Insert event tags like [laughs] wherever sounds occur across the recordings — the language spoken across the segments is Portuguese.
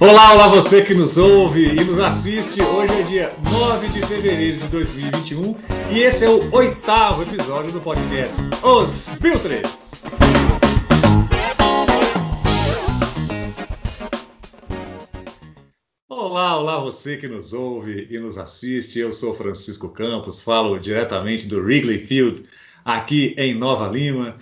Olá, olá você que nos ouve e nos assiste. Hoje é dia 9 de fevereiro de 2021 e esse é o oitavo episódio do podcast Os Filtres. Olá, olá você que nos ouve e nos assiste. Eu sou Francisco Campos, falo diretamente do Wrigley Field, aqui em Nova Lima.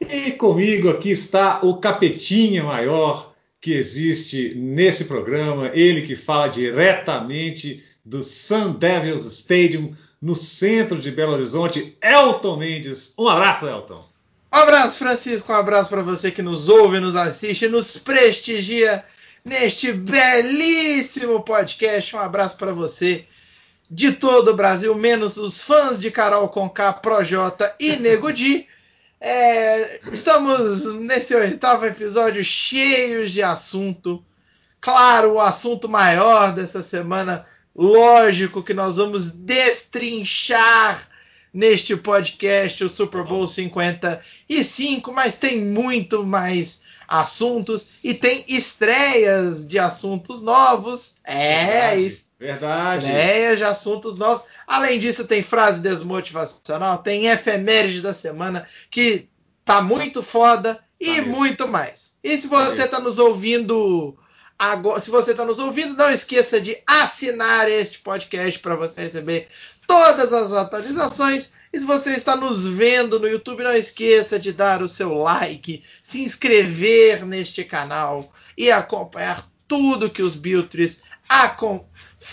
E comigo aqui está o capetinha maior que existe nesse programa, ele que fala diretamente do Sun Devils Stadium, no centro de Belo Horizonte, Elton Mendes. Um abraço, Elton. Um abraço, Francisco. Um abraço para você que nos ouve, nos assiste, nos prestigia neste belíssimo podcast. Um abraço para você de todo o Brasil, menos os fãs de Carol Conká, Projota e Nego Di. [laughs] É, estamos nesse oitavo episódio cheios de assunto. Claro, o assunto maior dessa semana, lógico que nós vamos destrinchar neste podcast o Super Bowl 55, mas tem muito mais assuntos e tem estreias de assuntos novos. É, Verdade. Verdade. estreias de assuntos novos. Além disso, tem frase desmotivacional, tem efeméride da semana que tá muito foda e mesmo. muito mais. E se você está nos ouvindo agora, se você está nos ouvindo, não esqueça de assinar este podcast para você receber todas as atualizações. E se você está nos vendo no YouTube, não esqueça de dar o seu like, se inscrever neste canal e acompanhar tudo que os Biltres acom-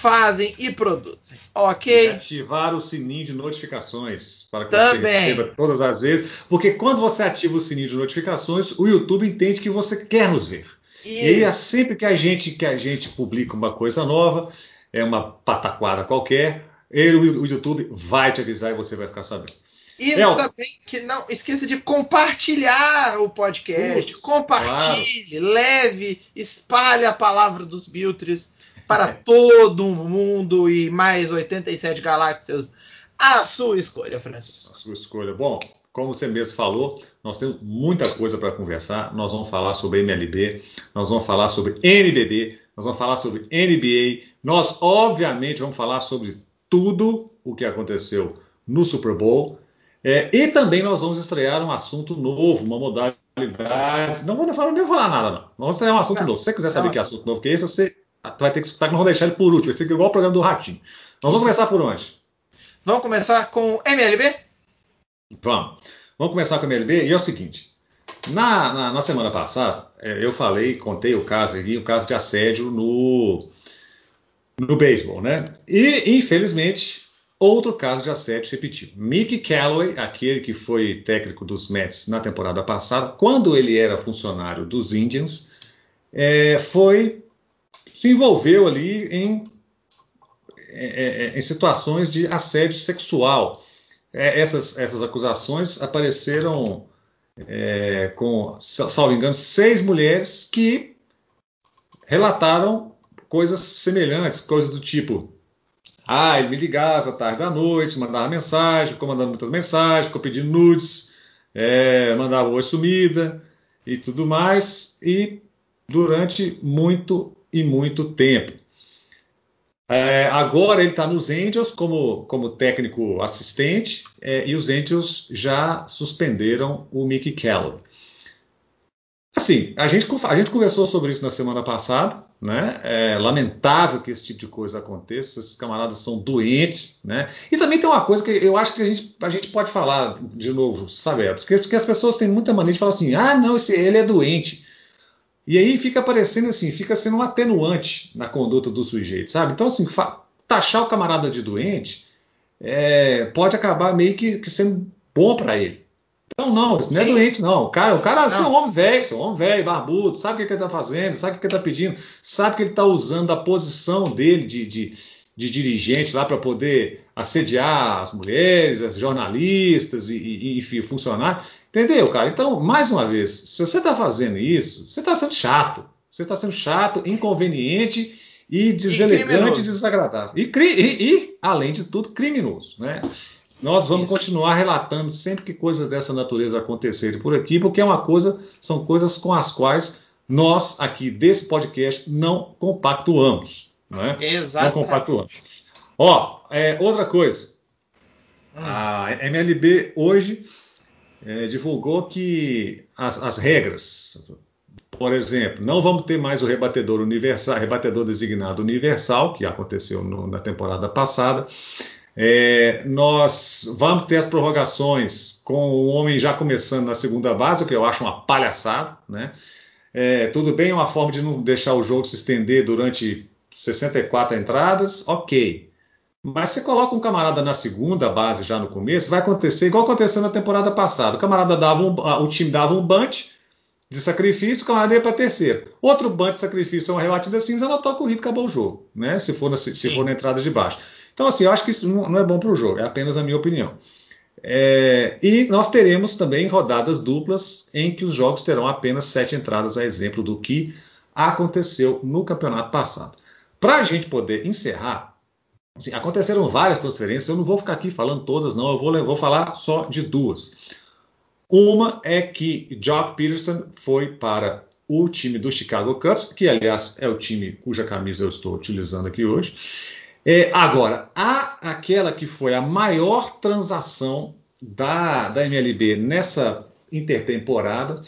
fazem e produzem. E Ok? ativar o sininho de notificações para que Também. você receba todas as vezes, porque quando você ativa o sininho de notificações, o YouTube entende que você quer nos ver. E aí, é sempre que a gente que a gente publica uma coisa nova, é uma pataquada qualquer, ele, o YouTube vai te avisar e você vai ficar sabendo. E também que não esqueça de compartilhar o podcast. Compartilhe, leve, espalhe a palavra dos Biltres para todo mundo e mais 87 galáxias. A sua escolha, Francisco. A sua escolha. Bom, como você mesmo falou, nós temos muita coisa para conversar. Nós vamos falar sobre MLB, nós vamos falar sobre NBB, nós vamos falar sobre NBA. Nós, obviamente, vamos falar sobre tudo o que aconteceu no Super Bowl. É, e também nós vamos estrear um assunto novo, uma modalidade. Não vou não vou falar nada, não. Nós vamos estrear um assunto Não. novo. Se você quiser saber Não, que assunto novo que é esse, você vai ter que escutar que nós vamos deixar ele por último. Vai ser igual o programa do Ratinho. Nós vamos começar por onde? Vamos começar com MLB? Vamos. Vamos começar com MLB. E é o seguinte: na, na, na semana passada, é, eu falei, contei o caso aqui, o caso de assédio no, no beisebol, né? E, infelizmente, outro caso de assédio repetiu. Mickey Callaway, aquele que foi técnico dos Mets na temporada passada, quando ele era funcionário dos Indians, é, foi se envolveu ali em, é, é, em situações de assédio sexual. É, essas, essas acusações apareceram é, com, salvo engano, seis mulheres que relataram coisas semelhantes, coisas do tipo. Ah, ele me ligava tarde da noite, mandava mensagem, ficou mandando muitas mensagens, ficou pedindo nudes, é, mandava oi sumida e tudo mais, e durante muito e muito tempo. É, agora ele está nos Angels como, como técnico assistente é, e os Angels já suspenderam o Mickey Callaway. Assim, a gente, a gente conversou sobre isso na semana passada, né? É lamentável que esse tipo de coisa aconteça, esses camaradas são doentes, né? E também tem uma coisa que eu acho que a gente, a gente pode falar de novo, sabe, porque, porque as pessoas têm muita mania de falar assim, ah, não, esse, ele é doente. E aí fica parecendo assim, fica sendo um atenuante na conduta do sujeito, sabe? Então, assim, taxar o camarada de doente é, pode acabar meio que, que sendo bom para ele. Então, não, isso não é Sim. doente, não. O cara, o cara Não. é um homem velho, um homem velho, barbudo, sabe o que, que ele está fazendo, sabe o que ele está pedindo, sabe que ele está usando a posição dele de, de, de dirigente lá para poder assediar as mulheres, as jornalistas e, e, enfim, funcionários. Entendeu, cara? Então, mais uma vez, se você está fazendo isso, você está sendo chato. Você está sendo chato, inconveniente e deselegante e criminoso. desagradável. E, e- e, além de tudo, criminoso. Né? Nós vamos continuar relatando sempre que coisas dessa natureza acontecerem por aqui, porque é uma coisa, são coisas com as quais nós aqui desse podcast não compactuamos. Não é? Exato. Não compactuamos. Ó, é, outra coisa. Hum. A MLB hoje é, divulgou que as, as, regras, por exemplo, não vamos ter mais o rebatedor universal, rebatedor designado universal, que aconteceu no, na temporada passada. É, nós vamos ter as prorrogações com o homem já começando na segunda base, o que eu acho uma palhaçada, né? É, tudo bem, é uma forma de não deixar o jogo se estender durante 64 entradas, ok. Mas você coloca um camarada na segunda base já no começo, vai acontecer igual aconteceu na temporada passada. O camarada dava um, o time dava um bunch de sacrifício, o camarada ia para terceiro. Outro bunch de sacrifício, uma rebatida cinza, ela toca o hit, acabou o jogo, né? Se for na, se for na entrada de baixo. Então, assim, eu acho que isso não é bom para o jogo, é apenas a minha opinião. É, e nós teremos também rodadas duplas em que os jogos terão apenas sete entradas, a exemplo do que aconteceu no campeonato passado. Para a gente poder encerrar, assim, aconteceram várias transferências, eu não vou ficar aqui falando todas, não, eu vou, vou falar só de duas. Uma é que Jock Peterson foi para o time do Chicago Cubs, que aliás é o time cuja camisa eu estou utilizando aqui hoje. É, agora, há aquela que foi a maior transação da, da MLB nessa intertemporada,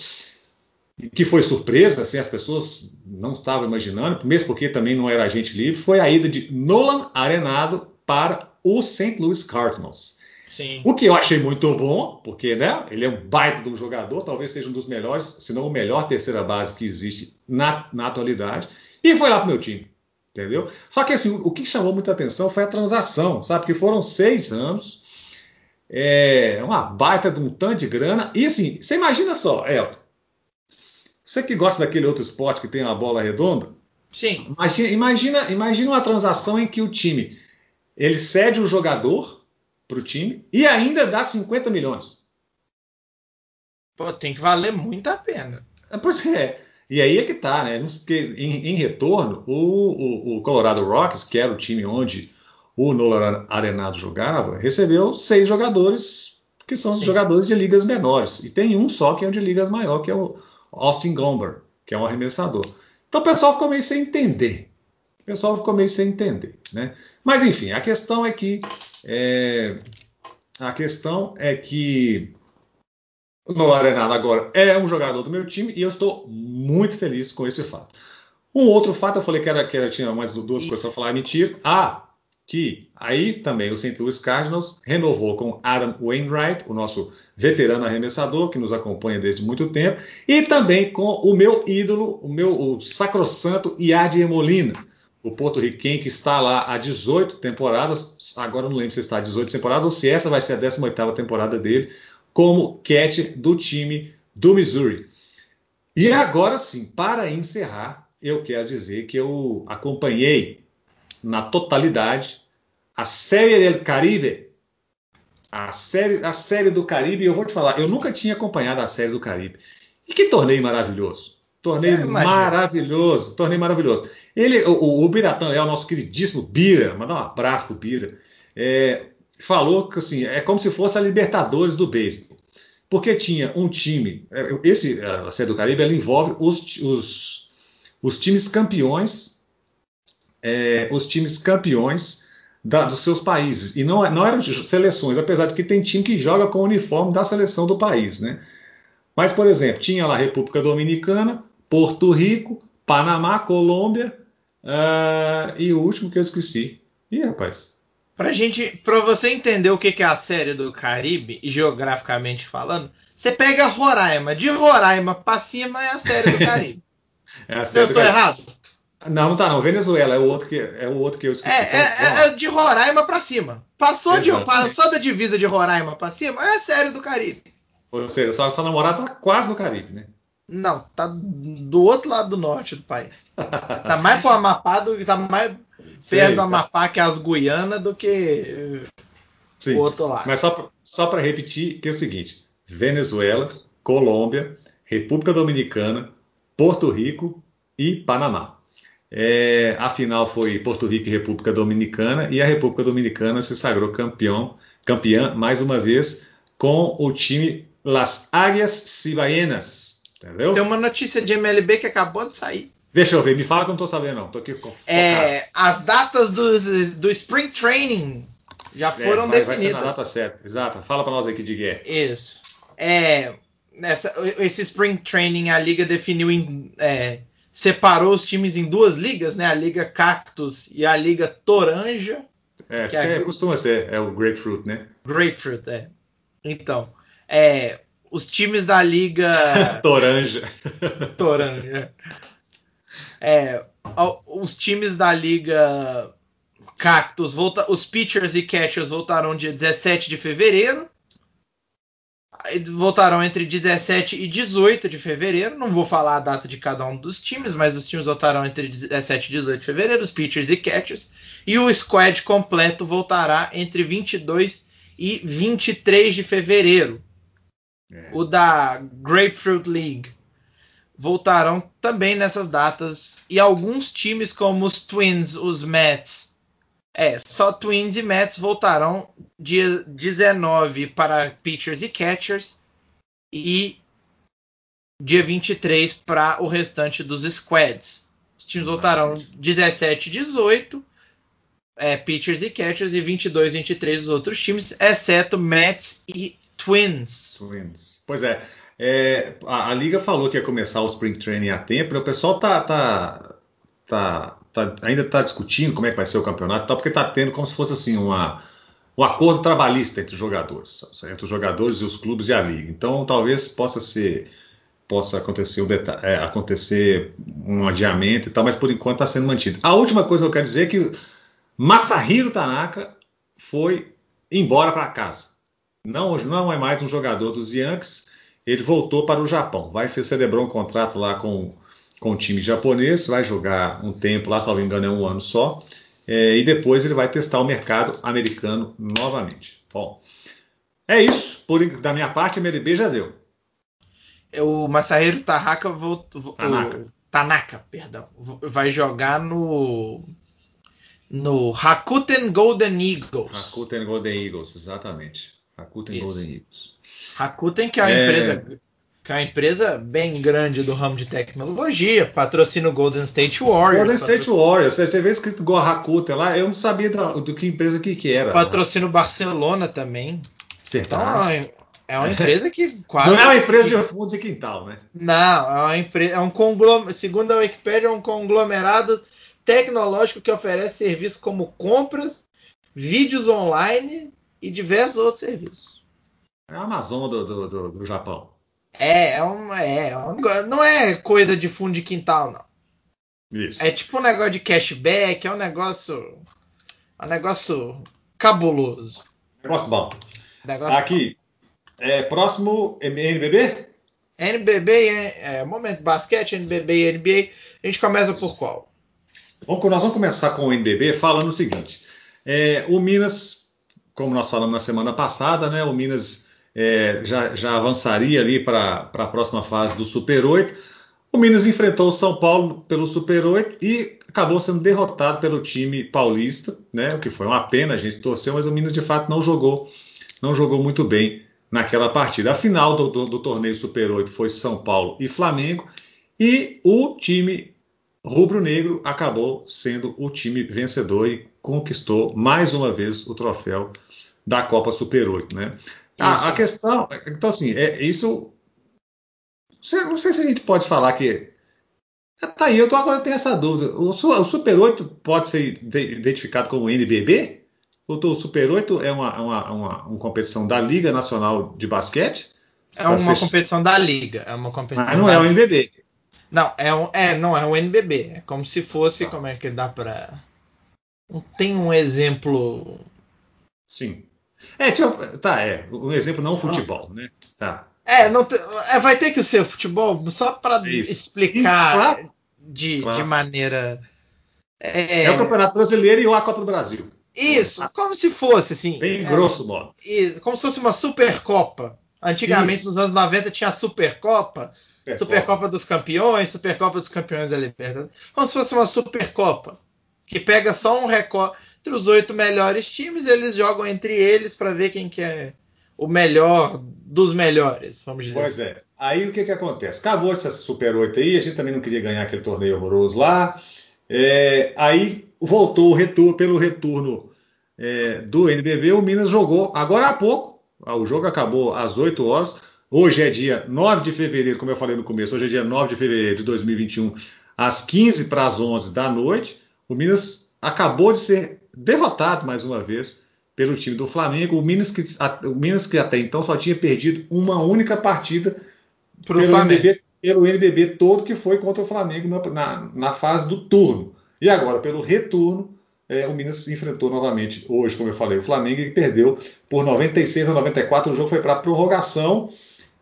que foi surpresa, assim, as pessoas não estavam imaginando, mesmo porque também não era agente livre, foi a ida de Nolan Arenado para o St. Louis Cardinals. Sim. O que eu achei muito bom, porque né, ele é um baita de um jogador, talvez seja um dos melhores, se não o melhor terceira base que existe na, na atualidade, e foi lá para o meu time. Entendeu? Só que assim, o que chamou muita atenção foi a transação, sabe? Que foram seis anos, é, uma baita de um tanto de grana. E assim, você imagina só, Elton, você que gosta daquele outro esporte que tem uma bola redonda? Sim. Imagina, imagina, imagina uma transação em que o time ele cede o jogador para o time e ainda dá 50 milhões. Pô, tem que valer muito a pena. Pois é. E aí é que tá, né? Porque em, em retorno, o, o, o, Colorado Rocks, que era o time onde o Nolan Arenado jogava, recebeu seis jogadores que são os Sim. jogadores de ligas menores. E tem um só que é de ligas maior, que é o Austin Gomber, que é um arremessador. Então o pessoal ficou meio sem entender. O pessoal ficou meio sem entender, né? Mas enfim, a questão é que é, a questão é que no Arenado agora é um jogador do meu time e eu estou muito feliz com esse fato. Um outro fato, eu falei que era que era, tinha mais duas coisas para falar, mentira. Ah, que aí também o St. Louis Cardinals renovou com Adam Wainwright, o nosso veterano arremessador que nos acompanha desde muito tempo, e também com o meu ídolo, o meu o sacrossanto Yadier Molina, o porto-riquenho que está lá há 18 temporadas, agora não lembro se está há 18 temporadas ou se essa vai ser a 18ª temporada dele, como catcher do time do Missouri. E agora sim, para encerrar, eu quero dizer que eu acompanhei na totalidade a série do Caribe. A série, a série do Caribe, eu vou te falar, eu nunca tinha acompanhado a série do Caribe. E que torneio maravilhoso. Torneio maravilhoso, torneio maravilhoso. Ele, o, o Biratã é o nosso queridíssimo Bira, mandar um abraço pro Bira. É, falou que assim, é como se fosse a Libertadores do beisebol. Porque tinha um time, é, esse, a Série do Caribe, ela envolve os, os, os times campeões, é, os times campeões da, dos seus países. E não, não eram seleções, apesar de que tem time que joga com o uniforme da seleção do país, né? Mas, por exemplo, tinha lá República Dominicana, Porto Rico, Panamá, Colômbia uh, e o último que eu esqueci. Ih, rapaz, Pra gente, pra você entender o que é a série do Caribe, geograficamente falando, você pega Roraima. De Roraima pra cima é a série do Caribe. [laughs] é a série eu tô errado? Não, não tá não. Venezuela é o outro que, é o outro que eu esqueci. É, é, é de Roraima pra cima. Passou, de, passou da divisa de Roraima pra cima, é a série do Caribe. Ou seja, sua, sua namorada tá quase no Caribe, né? Não, tá do outro lado do norte do país. tá mais pro Amapá do que tá mais Sei, perto do Amapá, que é as Guianas, do que Sim, o outro lado. Mas só para repetir, que é o seguinte: Venezuela, Colômbia, República Dominicana, Porto Rico e Panamá. É, a final foi Porto Rico e República Dominicana, e a República Dominicana se sagrou campeão campeã mais uma vez com o time Las Águias Cibaenas. Entendeu? Tem uma notícia de MLB que acabou de sair. Deixa eu ver, me fala que eu não tô sabendo, não. Tô aqui focado. É, as datas do, do Spring Training já foram é, vai, definidas. Vai ser na data certa, exato. Fala para nós aqui de guerra. Isso. É, nessa, esse Spring Training a liga definiu em, é, separou os times em duas ligas, né? A liga Cactus e a liga Toranja. É, que é, costuma ser, é o Grapefruit, né? Grapefruit, é. Então, é, os times da liga [laughs] Toranja. Toranja. É, os times da liga Cactus, volta, os pitchers e catchers voltarão dia 17 de fevereiro. Voltarão entre 17 e 18 de fevereiro. Não vou falar a data de cada um dos times, mas os times voltarão entre 17 e 18 de fevereiro, os pitchers e catchers. E o squad completo voltará entre 22 e 23 de fevereiro. É. O da Grapefruit League voltarão também nessas datas. E alguns times, como os Twins, os Mets, é, só Twins e Mets voltarão dia 19 para pitchers e catchers e dia 23 para o restante dos squads. Os times voltarão 17 e 18, é, pitchers e catchers, e 22 e 23 os outros times, exceto Mets e Twins. Twins. Pois é. é a, a, liga falou que ia começar o Spring Training a tempo, e o pessoal tá, tá, tá, tá ainda está discutindo como é que vai ser o campeonato, tá, porque está tendo como se fosse assim uma, um acordo trabalhista entre os jogadores, entre os jogadores e os clubes e a liga. Então talvez possa ser possa acontecer, é, acontecer um adiamento e tal, mas por enquanto está sendo mantido. A última coisa que eu quero dizer é que Masahiro Tanaka foi embora para casa. Não, não é mais um jogador dos Yankees. Ele voltou para o Japão. Vai celebrar um contrato lá com, com o time japonês. Vai jogar um tempo lá, salvo engano, é um ano só. É, e depois ele vai testar o mercado americano novamente. Bom, é isso. Por, da minha parte, a MLB já deu. O Masahiro Tanaka, voltou, Tanaka. O, Tanaka perdão, vai jogar no no Rakuten Golden Eagles. Rakuten Golden Eagles, exatamente. Rakuten Isso. Golden Eagles. Rakuten, que é uma é... empresa que é uma empresa bem grande do ramo de tecnologia, patrocina o Golden State Warriors. Golden State Warriors, você vê escrito Rakuten lá, eu não sabia do, do que empresa que, que era. Patrocina o Barcelona também. Verdade. Então, é uma empresa que quase. Não é uma empresa de fundo de quintal, né? Não, é uma empresa. É um conglomerado. Segundo a Wikipedia, é um conglomerado tecnológico que oferece serviços como compras, vídeos online e diversos outros serviços. É a Amazon do, do, do, do Japão. É, é, um, é, é um, não é coisa de fundo de quintal, não. Isso. É tipo um negócio de cashback, é um negócio. Um negócio cabuloso. Negócio bom. Negócio Aqui, bom. É, próximo NBB? NBB, é, é, momento basquete, NBB e NBA. A gente começa por qual? Bom, nós vamos começar com o NBB falando o seguinte: é, o Minas como nós falamos na semana passada, né, o Minas é, já, já, avançaria ali para a próxima fase do Super 8. O Minas enfrentou o São Paulo pelo Super 8 e acabou sendo derrotado pelo time paulista, né, o que foi uma pena, a gente torceu, mas o Minas de fato não jogou, não jogou muito bem naquela partida. A final do, do, do torneio Super 8 foi São Paulo e Flamengo e o time rubro-negro acabou sendo o time vencedor e conquistou mais uma vez o troféu da Copa Super 8, né? A, a, questão, então assim, é isso. Não sei se a gente pode falar que Tá aí, eu tô, agora tenho essa dúvida. O, o, Super 8 pode ser identificado como NBB? Ou o Super 8 é uma, uma, uma, uma, competição da Liga Nacional de Basquete? É uma ser... competição da Liga. É uma competição Mas não é o NBB. Não, é, um, é, não é o NBB. É como se fosse. Tá. Como é que dá pra. Não tem um exemplo. Sim. É, tipo, tá, é. Um exemplo não futebol, né? Tá. É, não te, é, vai ter que ser futebol só para explicar Sim, claro. de, claro. de maneira. É... é... o Campeonato Brasileiro e a Copa do Brasil. Isso, como se fosse assim. Bem grosso modo. Como se fosse uma Supercopa. Antigamente, Isso. nos anos 90, tinha a Supercopa, Supercopa, Supercopa dos Campeões, Supercopa dos Campeões da Libertadores. Como se fosse uma Supercopa, que pega só um recorte. Entre os oito melhores times, eles jogam entre eles para ver quem que é o melhor dos melhores, vamos dizer Pois assim. é. Aí o que, que acontece? Acabou essa Super 8 aí, a gente também não queria ganhar aquele torneio horroroso lá. É, aí voltou o retorno, pelo retorno é, do NBB, o Minas jogou agora há pouco. O jogo acabou às 8 horas. Hoje é dia 9 de fevereiro, como eu falei no começo, hoje é dia 9 de fevereiro de 2021, às 15 para as 11 da noite. O Minas acabou de ser derrotado mais uma vez pelo time do Flamengo. O Minas que, o Minas que até então só tinha perdido uma única partida pelo NBB, pelo NBB todo, que foi contra o Flamengo na, na, na fase do turno. E agora, pelo retorno, é, o Minas se enfrentou novamente hoje, como eu falei, o Flamengo e perdeu por 96 a 94. O jogo foi para prorrogação.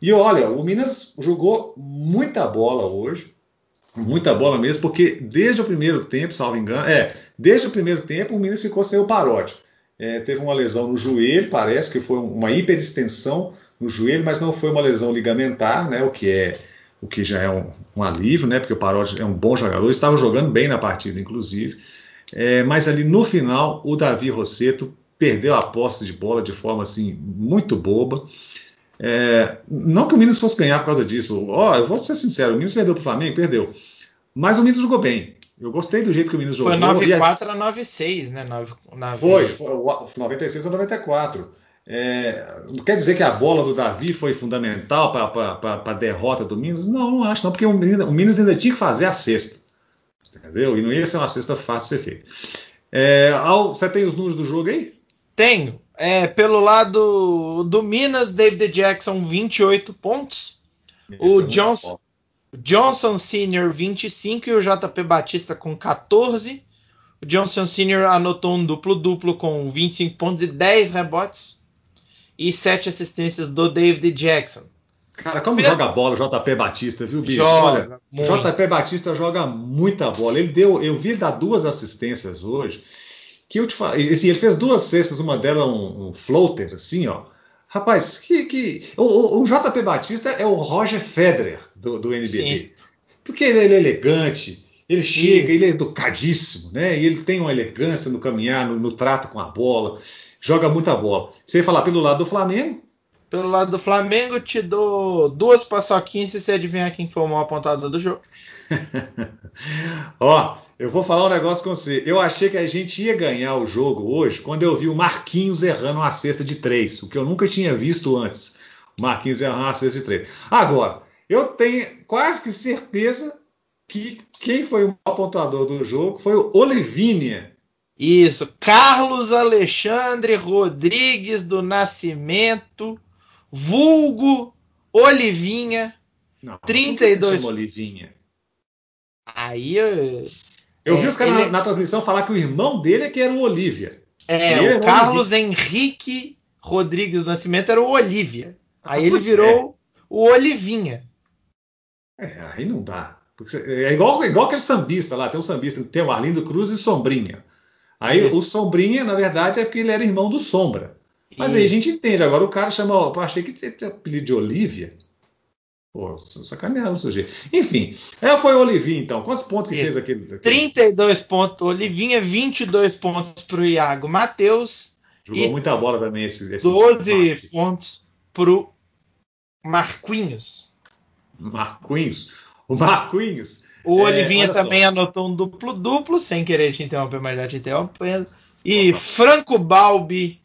E olha, o Minas jogou muita bola hoje, muita bola mesmo, porque desde o primeiro tempo, salvo engano, é, desde o primeiro tempo o Minas ficou sem o Parote. É, teve uma lesão no joelho, parece que foi uma hiperextensão no joelho, mas não foi uma lesão ligamentar, né, o que é o que já é um, um alívio, né, porque o Parote é um bom jogador, estava jogando bem na partida, inclusive. É, mas ali no final, o Davi Rosseto perdeu a posse de bola de forma assim muito boba. É, não que o Minas fosse ganhar por causa disso. Ó, oh, eu vou ser sincero, o Minas perdeu para o Flamengo, perdeu. Mas o Minas jogou bem. Eu gostei do jeito que o Minas jogou. Foi 9-4 a 9-6, né? 9, 9... Foi, foi 96 a 94. É, não quer dizer que a bola do Davi foi fundamental para a derrota do Minas? Não, não acho não, porque o Minas, o Minas ainda tinha que fazer a sexta. Entendeu? E não ia ser uma cesta fácil de ser feita. É, você tem os números do jogo aí? Tenho. É, pelo lado do Minas, David Jackson, 28 pontos. o Johnson, Johnson Sr., 25 e o JP Batista com 14. O Johnson Sr. anotou um duplo-duplo com 25 pontos e 10 rebotes. E 7 assistências do David Jackson. Cara, como joga bola o JP Batista, viu, bicho? Joga Olha, JP Batista joga muita bola. Ele deu, eu vi ele dar duas assistências hoje. Que eu te falo, assim, ele fez duas cestas, uma delas um, um floater, assim, ó. Rapaz, que, que o, o, JP Batista é o Roger Federer do, do NBB. Sim. Porque ele, ele, é elegante, ele chega, Sim. ele é educadíssimo, né? E ele tem uma elegância no caminhar, no, no trato com a bola, joga muita bola. Você falar pelo lado do Flamengo, pelo lado do Flamengo, te dou duas paçoquinhas se você adivinhar quem foi o maior apontador do jogo. [laughs] Ó, eu vou falar um negócio com você. Eu achei que a gente ia ganhar o jogo hoje quando eu vi o Marquinhos errando uma cesta de três, o que eu nunca tinha visto antes. O Marquinhos errando uma cesta de três. Agora, eu tenho quase que certeza que quem foi o maior pontuador do jogo foi o Olivinha. Isso, Carlos Alexandre Rodrigues do Nascimento vulgo Olivinha. Não, 32. Chama Olivinha. Aí eu. Eu é, vi os caras na, na, transmissão falar que o irmão dele é que era o Olivia. É, o Carlos Henrique Rodrigues Nascimento era o Olivia. Ah, aí ele virou é. o Olivinha. É, aí não dá. É igual, igual aquele sambista lá, tem um sambista, tem o Arlindo Cruz e Sombrinha. Aí o Sombrinha, na verdade, é porque ele era irmão do Sombra. Mas e... aí a gente entende. Agora o cara chama. Achei que tinha apelido de Olivia. Pô, sacanearam o sujeito. Enfim, é, foi o Olivinha, então. Quantos pontos que Isso. fez aquele, aquele? 32 pontos. Olivinha, 22 pontos para o Iago Matheus. Jogou muita bola também esse. esse 12 Marcos. pontos para o Marquinhos. Marquinhos. O Marquinhos. O Olivinha é, também só. anotou um duplo-duplo, sem querer te interromper, mas já te interrompendo. E Franco Balbi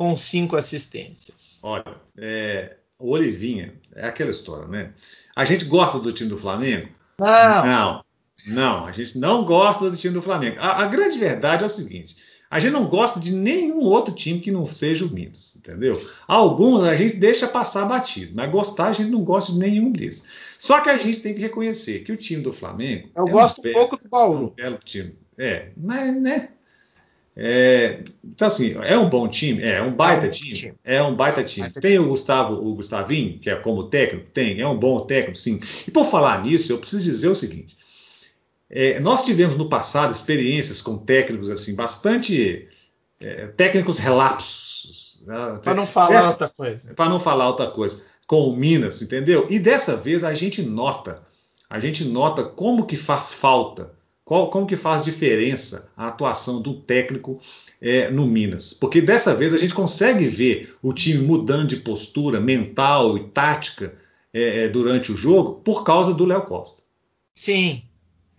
com cinco assistências. Olha, é, o Olivinha, é aquela história, né? A gente gosta do time do Flamengo? Não. Não, não a gente não gosta do time do Flamengo. A, a, grande verdade é o seguinte: a gente não gosta de nenhum outro time que não seja o Minas, entendeu? Alguns a gente deixa passar batido, mas gostar a gente não gosta de nenhum deles. Só que a gente tem que reconhecer que o time do Flamengo. Eu é gosto um pouco do Bauru. Um belo time. É, mas, né? É, então, assim, é um bom time? É, é um baita é um time? É um baita time. Tem o Gustavo, o Gustavinho, que é como técnico? Tem, é um bom técnico, sim. E por falar nisso, eu preciso dizer o seguinte: é, nós tivemos no passado experiências com técnicos assim, bastante é, técnicos relapsos. Né? Para não falar certo? outra coisa. Para não falar outra coisa. Com o Minas, entendeu? E dessa vez a gente nota, a gente nota como que faz falta qual, como que faz diferença a atuação do técnico é, no Minas. Porque dessa vez a gente consegue ver o time mudando de postura mental e tática é, é durante o jogo por causa do Léo Costa. Sim,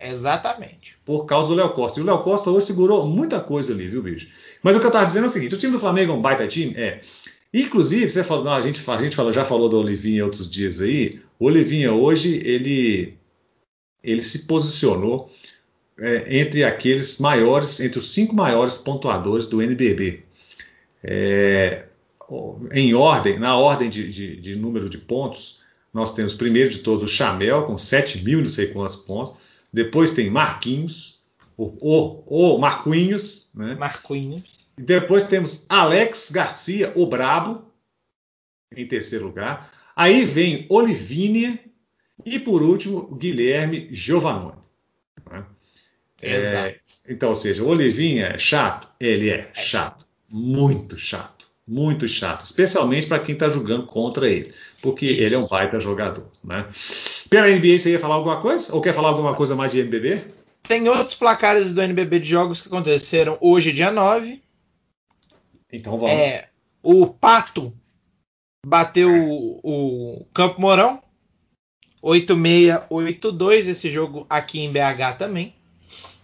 exatamente. Por causa do Léo Costa. E o Léo Costa hoje segurou muita coisa ali, viu, bicho? Mas o que eu estava dizendo é o seguinte: o time do Flamengo é um baita time? É. Inclusive, você falou, não, a gente, a gente falou, já falou do Olivinha outros dias aí. O Olivinha hoje, ele, ele se posicionou é, entre aqueles maiores, entre os cinco maiores pontuadores do NBB. É, em ordem, na ordem de, de, de, número de pontos, nós temos primeiro de todos o Chamel, com 7 mil não sei quantos pontos. Depois tem Marquinhos, o, o, o Marquinhos, né? Marquinhos. Depois temos Alex Garcia, o Brabo, em terceiro lugar. Aí vem Olivínia e, por último, Guilherme Giovannone. É, então, ou seja, o Olivinha é chato? Ele é chato. Muito chato. Muito chato. Especialmente para quem está jogando contra ele. Porque Isso. ele é um baita jogador. Né? Pela NBA, você ia falar alguma coisa? Ou quer falar alguma coisa mais de NBB? Tem outros placares do NBB de jogos que aconteceram hoje, dia 9. Então vamos. É, o Pato bateu o, o Campo Mourão. 8-6-8-2. Esse jogo aqui em BH também.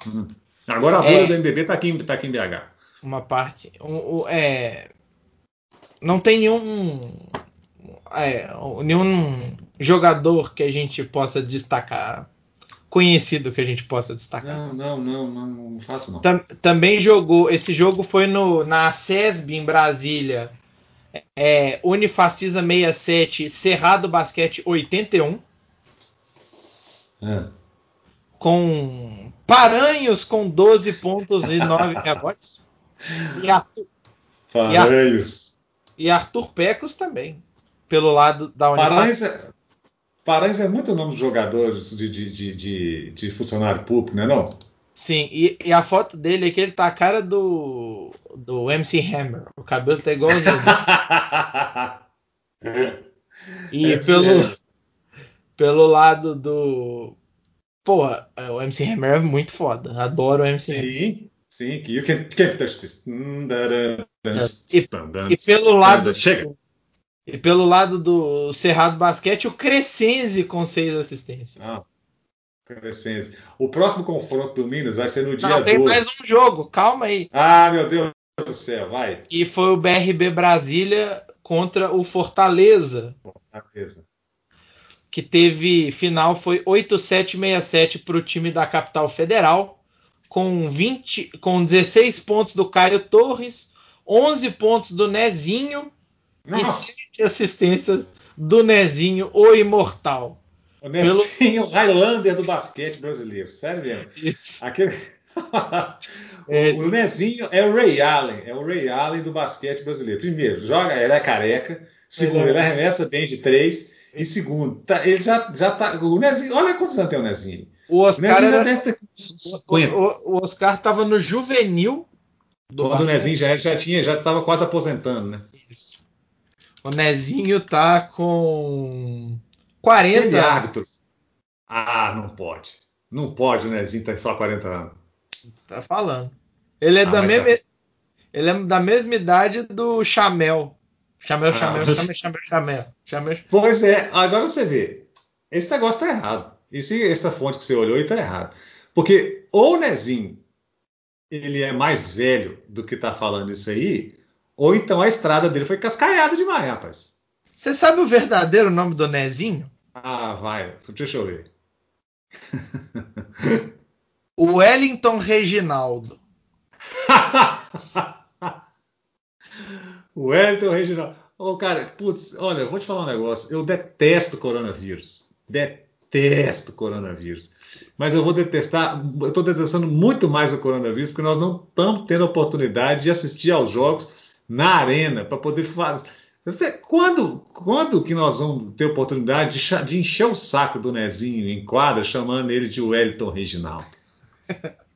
Hum. Agora a bolha é, do NBB está aqui, tá aqui em BH. Uma parte. Um, um, é, não tem nenhum, é, nenhum jogador que a gente possa destacar. Conhecido que a gente possa destacar. Não, não, não, não, não faço não. Tam, também jogou. Esse jogo foi no, na SESB em Brasília. É, Unifacisa 67, Cerrado Basquete 81. É com Paranhos com 12 pontos e 9 [laughs] rebotes. E Arthur, Paranhos. E Arthur Pecos também, pelo lado da Paranhos é, Paranhos é muito nome de jogadores de, de, de, de, de funcionário público, não é não? Sim, e, e, a foto dele é que ele tá a cara do, do MC Hammer. O cabelo tá igualzinho. [laughs] e pelo, pelo lado do Porra, é, o MC Hammer é muito foda. Adoro o MC Hammer. Sim, sim. You can, touch this. E, e pelo lado. Chega. E pelo lado do Cerrado Basquete, o Crescenzi com seis assistências. Ah, Crescenzi. O próximo confronto do Minas vai ser no dia Não, tem 12. mais um jogo, calma aí. Ah, meu Deus do céu, vai. E foi o BRB Brasília contra o Fortaleza. Fortaleza que teve final foi 8767 para o time da capital federal, com 20, com 16 pontos do Caio Torres, 11 pontos do Nezinho Nossa. e 7 assistências do Nezinho, o imortal. O Nezinho, Pelo... Highlander do basquete brasileiro, sério mesmo. Isso. Aquele... [laughs] é. o Nezinho é o Ray Allen, é o Ray Allen do basquete brasileiro. Primeiro, joga, ele é careca. Segundo, é... ele arremessa bem de três. E segundo, tá, ele já, já tá. O Nezinho, olha quantos anos tem o Nezinho. O Oscar, o Nezinho era, ter o, o, Oscar estava no juvenil do Quando o Nezinho já, já tinha, já estava quase aposentando, né? Isso. O Nezinho tá com 40 Ele árbitro. Ah, não pode. Não pode o Nezinho ter só 40 anos. Tá falando. Ele é, ah, da, mesma, é... ele é da mesma idade do Chamel. Chamel, chamel, ah, chamel, chamel, chamel, chamel. Pois é, agora você vê. Esse negócio tá errado. E se essa fonte que você olhou aí tá errado. Porque ou o Nezinho ele é mais velho do que tá falando isso aí, ou então a estrada dele foi cascaiada demais, rapaz. Você sabe o verdadeiro nome do Nezinho? Ah, vai. Deixa eu ver. [laughs] o Wellington Reginaldo. [laughs] O Wellington Reginaldo. Ô, oh, cara, putz, olha, vou te falar um negócio. Eu detesto coronavírus. Detesto coronavírus. Mas eu vou detestar, eu estou detestando muito mais o coronavírus, porque nós não estamos tendo a oportunidade de assistir aos jogos na arena, para poder fazer. Quando, quando que nós vamos ter oportunidade de, de encher o saco do Nezinho em quadra, chamando ele de Wellington Reginaldo? [laughs]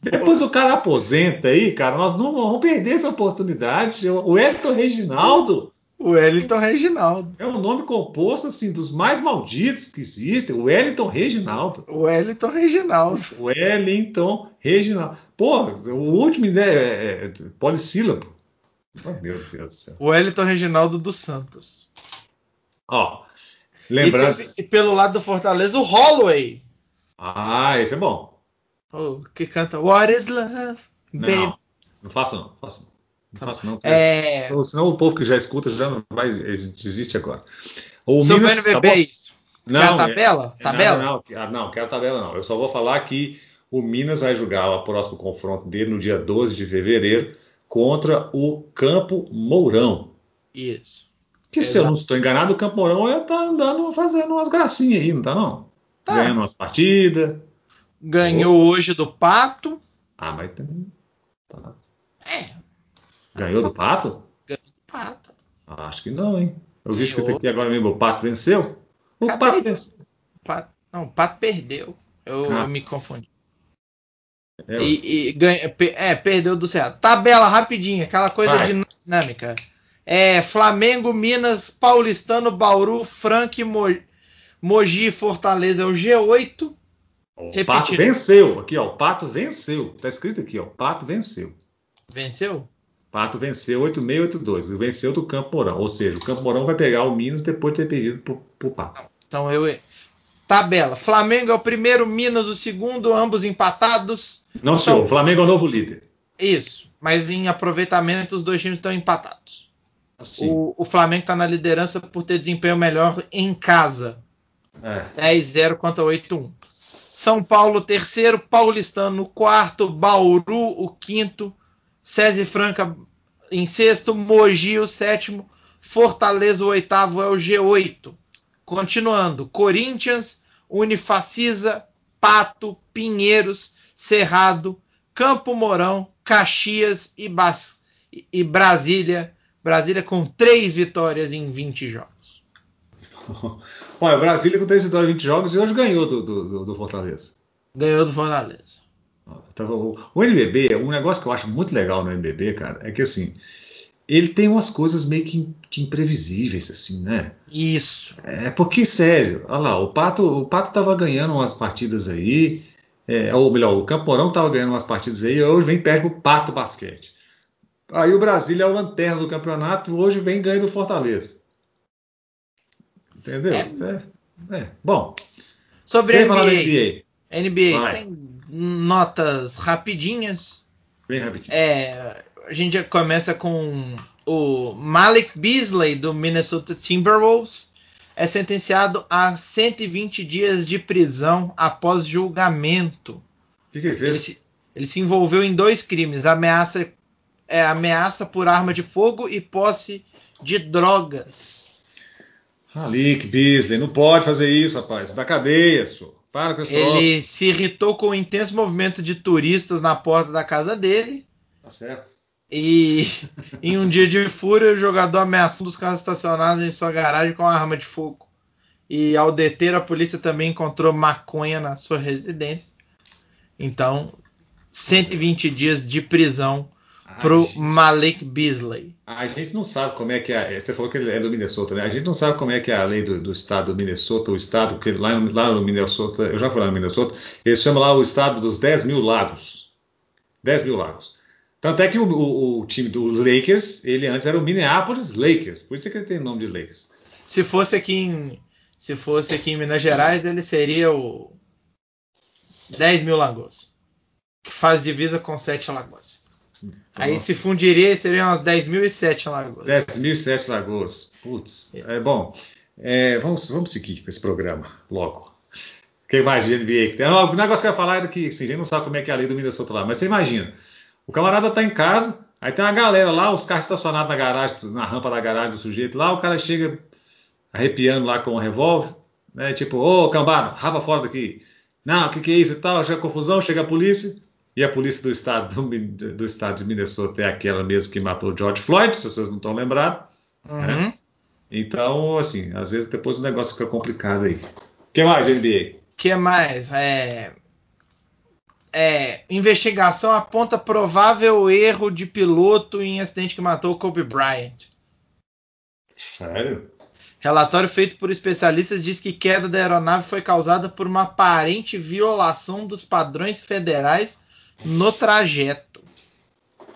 Depois o cara aposenta aí, cara, nós não vamos perder essa oportunidade. O Elton Reginaldo. O Wellington Reginaldo. É um nome composto assim dos mais malditos que existem. O Wellington Reginaldo. O Wellington Reginaldo. Wellington Reginaldo. Pô, o último ideia é, é polissílabo. Oh, meu Deus do céu. O Wellington Reginaldo dos Santos. Ó, lembrando. E, e pelo lado do Fortaleza, o Holloway. Ah, esse é bom. O que canta What is Love? Baby. Não, não faço não, faço não. Não faço não. É, Então, Senão o povo que já escuta já não vai desiste agora. O o Minas, tá NBB bom? é isso. Não, Quer a é- tabela? é tabela? nada, não, Ah, não, quero tabela não. Eu só vou falar que o Minas vai jogar o próximo confronto dele no dia 12 de fevereiro contra o Campo Mourão. Isso. Que se eu Exato. não estou enganado, o Campo Mourão ele tá andando fazendo umas gracinhas aí, não tá não? Tá. Ganhando umas partidas. Ganhou hoje do Pato. Ah, mas também. tá. É, Ganhou do Pato? ganhou do Pato. Ah, acho que não, hein? Eu vi que aqui agora mesmo, o Pato venceu. O Acabei Pato venceu. Pato- Não, o Pato perdeu. Eu, Ah. eu me confundi. É, E, e ganha, é, perdeu do Ceará. Tabela rapidinho, aquela coisa Vai. dinâmica. É, Flamengo, Minas, Paulistano, Bauru, Franca, e Mo- Mogi e Fortaleza é o G8. O repetindo. Pato venceu. Aqui, ó. O Pato venceu. Tá escrito aqui, ó. O Pato venceu. Venceu? Pato venceu 8682. Venceu do Campo Mourão. Ou seja, o Campo Mourão vai pegar o Minas depois de ter perdido pro, pro Pato. Então eu. Tabela. Flamengo é o primeiro, Minas o segundo, ambos empatados. Não, São- senhor. O Flamengo é o novo líder. Isso. Mas em aproveitamento os dois times estão empatados. Assim. O, o Flamengo está na liderança por ter desempenho melhor em casa. É. 10-0 contra 8-1. São Paulo, terceiro. Paulistano, quarto. Bauru, o quinto. César Franca em sexto. Mogi, o sétimo. Fortaleza, o oitavo, é o G8. Continuando. Corinthians, Unifacisa, Pato, Pinheiros, Cerrado, Campo Mourão, Caxias e, Bas- e Brasília. Brasília com três vitórias em 20 jogos. [laughs] Olha, o Brasília com 3 vitórias em 20 jogos e hoje ganhou do, do, do- Fortaleza. Ganhou do Fortaleza. O NBB, um negócio que eu acho muito legal no NBB, cara, é que assim, ele tem umas coisas meio que, que imprevisíveis, assim, né? Isso. É porque, sério, olha lá, o Pato, o Pato tava ganhando umas partidas aí, é, ou melhor, o Camporão tava ganhando umas partidas aí, hoje vem perto o Pato Basquete. Aí o Brasília é o lanterna do campeonato, hoje vem ganho do Fortaleza. Entendeu? É, é. Bom, Sobre sem a falar da NBA. NBA, NBA Vai. tem notas rapidinhas. bem rapidinho. É, a gente já começa com o Malik Beasley do Minnesota Timberwolves é sentenciado a 120 dias de prisão após julgamento. O que, que ele Ele se, ele se envolveu em dois crimes: ameaça, é, ameaça por arma de fogo e posse de drogas. Malik Beasley, não pode fazer isso, rapaz. Da cadeia, senhor. Para com esse troço. Ele se irritou com o intenso movimento de turistas na porta da casa dele. Tá certo. E [laughs] em um dia de fúria, o jogador ameaçou um dos carros estacionados em sua garagem com uma arma de fogo. E ao deter, a polícia também encontrou maconha na sua residência. Então, 120 dias de prisão pro gente- Malik Beasley. A gente não sabe como é que é. Você falou que ele é do Minnesota, né? A gente não sabe como é que é a lei do, do estado do Minnesota, o estado, porque lá, no- lá no Minnesota, eu já fui lá no Minnesota, eles chamam lá o estado dos 10 mil lagos. 10 mil lagos. Tanto é que o, o- o time dos Lakers, ele antes era o Minneapolis Lakers, por isso que ele tem o nome de Lakers. Se fosse aqui em, se fosse aqui em Minas Gerais, ele seria o 10 mil lagoas. Que faz divisa com 7 lagoas. Aí Nossa. se fundiria seriam umas 10.007 lagoas. 10.007 lagoas. Putz, é bom. É, vamos, vamos seguir com esse programa logo. Mais de NBA que tem? Ah, o negócio que eu ia falar era que assim, a gente não sabe como é que é a lei do Minnesota lá, mas você imagina, o camarada tá em casa, aí tem uma galera lá, os carros estacionados na garagem, na rampa da garagem do sujeito lá, o cara chega arrepiando lá com um revólver, né? Tipo, ô cambada, raba fora daqui. Não, o que, que é isso e tal? Chega confusão, chega a polícia, e a polícia do estado, do, do estado de Minnesota é aquela mesmo que matou George Floyd, se vocês não estão lembrados. Uhum. Então, assim, às vezes depois o negócio fica complicado aí. O que mais, NBA? que mais? É, é, investigação aponta provável erro de piloto em acidente que matou Kobe Bryant. Sério? Relatório feito por especialistas diz que queda da aeronave foi causada por uma aparente violação dos padrões federais no trajeto.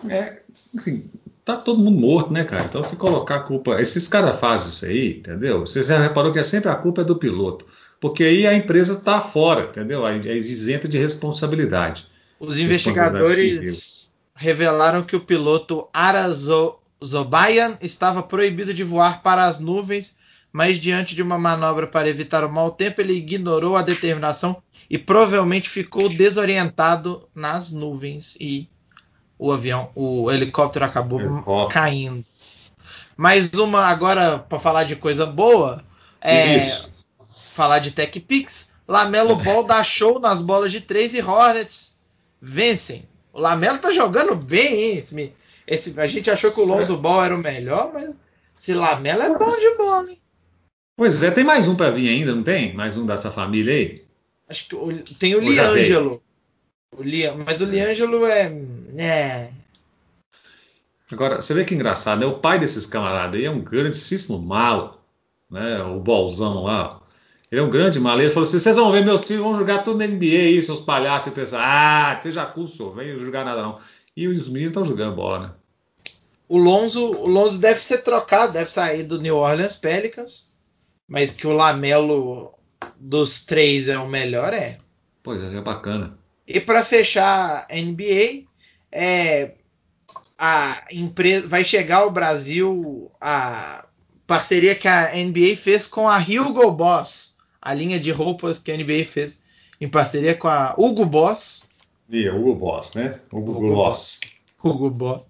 É, enfim, tá todo mundo morto, né, cara? Então se colocar a culpa. Esses caras fazem isso aí, entendeu? Você já reparou que é sempre a culpa é do piloto. Porque aí a empresa está fora, entendeu? É isenta de responsabilidade. Os investigadores revelaram que o piloto Arazo Zobayan estava proibido de voar para as nuvens mas diante de uma manobra para evitar o mau tempo, ele ignorou a determinação e provavelmente ficou desorientado nas nuvens e o avião, o helicóptero acabou helicóptero. caindo. Mais uma agora para falar de coisa boa, é Isso. falar de TechPix. Lamelo Ball dá [laughs] show nas bolas de três e Hornets vencem. O Lamelo tá jogando bem, hein? Esse, esse, a gente achou que o Lonzo Ball era o melhor, mas esse Lamelo é bom de bola, hein? Pois é, tem mais um para vir ainda, não tem? Mais um dessa família aí? Acho que o, tem o Liangelo. O Lian, mas o Liangelo é, é. Agora, você vê que engraçado, né? O pai desses camaradas aí é um grandíssimo malo, né? O bolzão lá. Ele é um grande malo. Ele falou assim: vocês vão ver meus filhos, vão jogar tudo na NBA aí, seus palhaços. E pensar, ah, já curso, vem jogar nada não. E os meninos estão jogando bola, né? O Lonzo, o Lonzo deve ser trocado, deve sair do New Orleans Pelicans mas que o Lamelo dos três é o melhor, é. Pois é, é bacana. E para fechar a NBA, é, a empresa vai chegar ao Brasil a parceria que a NBA fez com a Hugo Boss, a linha de roupas que a NBA fez em parceria com a Hugo Boss. E Hugo Boss, né? Hugo, Hugo Boss. Hugo Boss.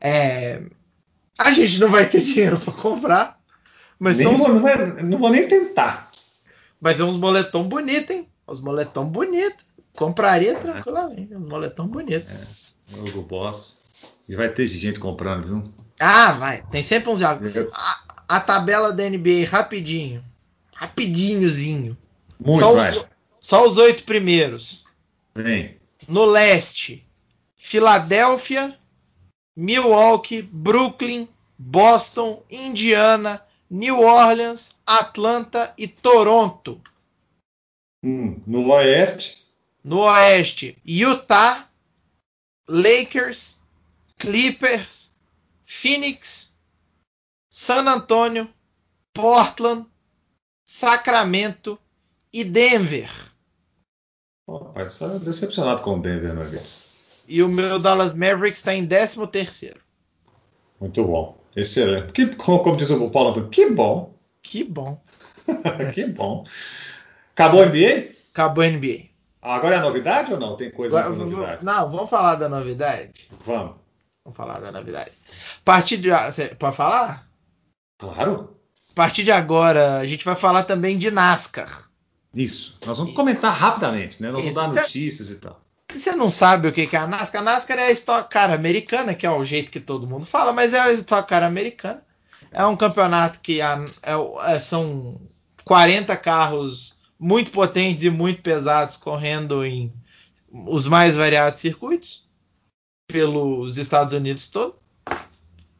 É, a gente não vai ter [laughs] dinheiro para comprar, mas nem vou, uns... não, vai, não, vou nem tentar. Mas é uns moletom bonito, hein? Uns moletom bonito. Compraria é. tranquilamente. Um moletom bonito. É. O Boss. E vai ter gente comprando, viu? Ah, vai. Tem sempre uns jogos. A, a, tabela da NBA, rapidinho. Rapidinhozinho. Muito, só os, só os oito primeiros. Vem. No leste, Filadélfia, Milwaukee, Brooklyn, Boston, Indiana, New Orleans, Atlanta e Toronto. Hum, no oeste? No oeste, Utah, Lakers, Clippers, Phoenix, San Antonio, Portland, Sacramento e Denver. Rapaz, só decepcionado com o Denver Nuggets. E o meu Dallas Mavericks está em 13 terceiro. Muito bom. Excelente. Que, como, diz o Paulo que bom. Que bom. [laughs] que bom. Acabou a NBA? Acabou a NBA. Agora é a novidade ou não? Tem coisa nessa novidade? Não, vamos falar da novidade? Vamos. Vamos falar da novidade. A partir de. Você pode falar? Claro. A partir de agora, a gente vai falar também de NASCAR. Isso. Nós vamos Isso. comentar rapidamente, né? Nós Isso. vamos dar notícias e tal você não sabe o que é a NASCAR, a NASCAR é a Stock Car americana, que é o jeito que todo mundo fala, mas é a Stock Car americana. É um campeonato que é, é, são 40 carros muito potentes e muito pesados correndo em os mais variados circuitos pelos Estados Unidos todo.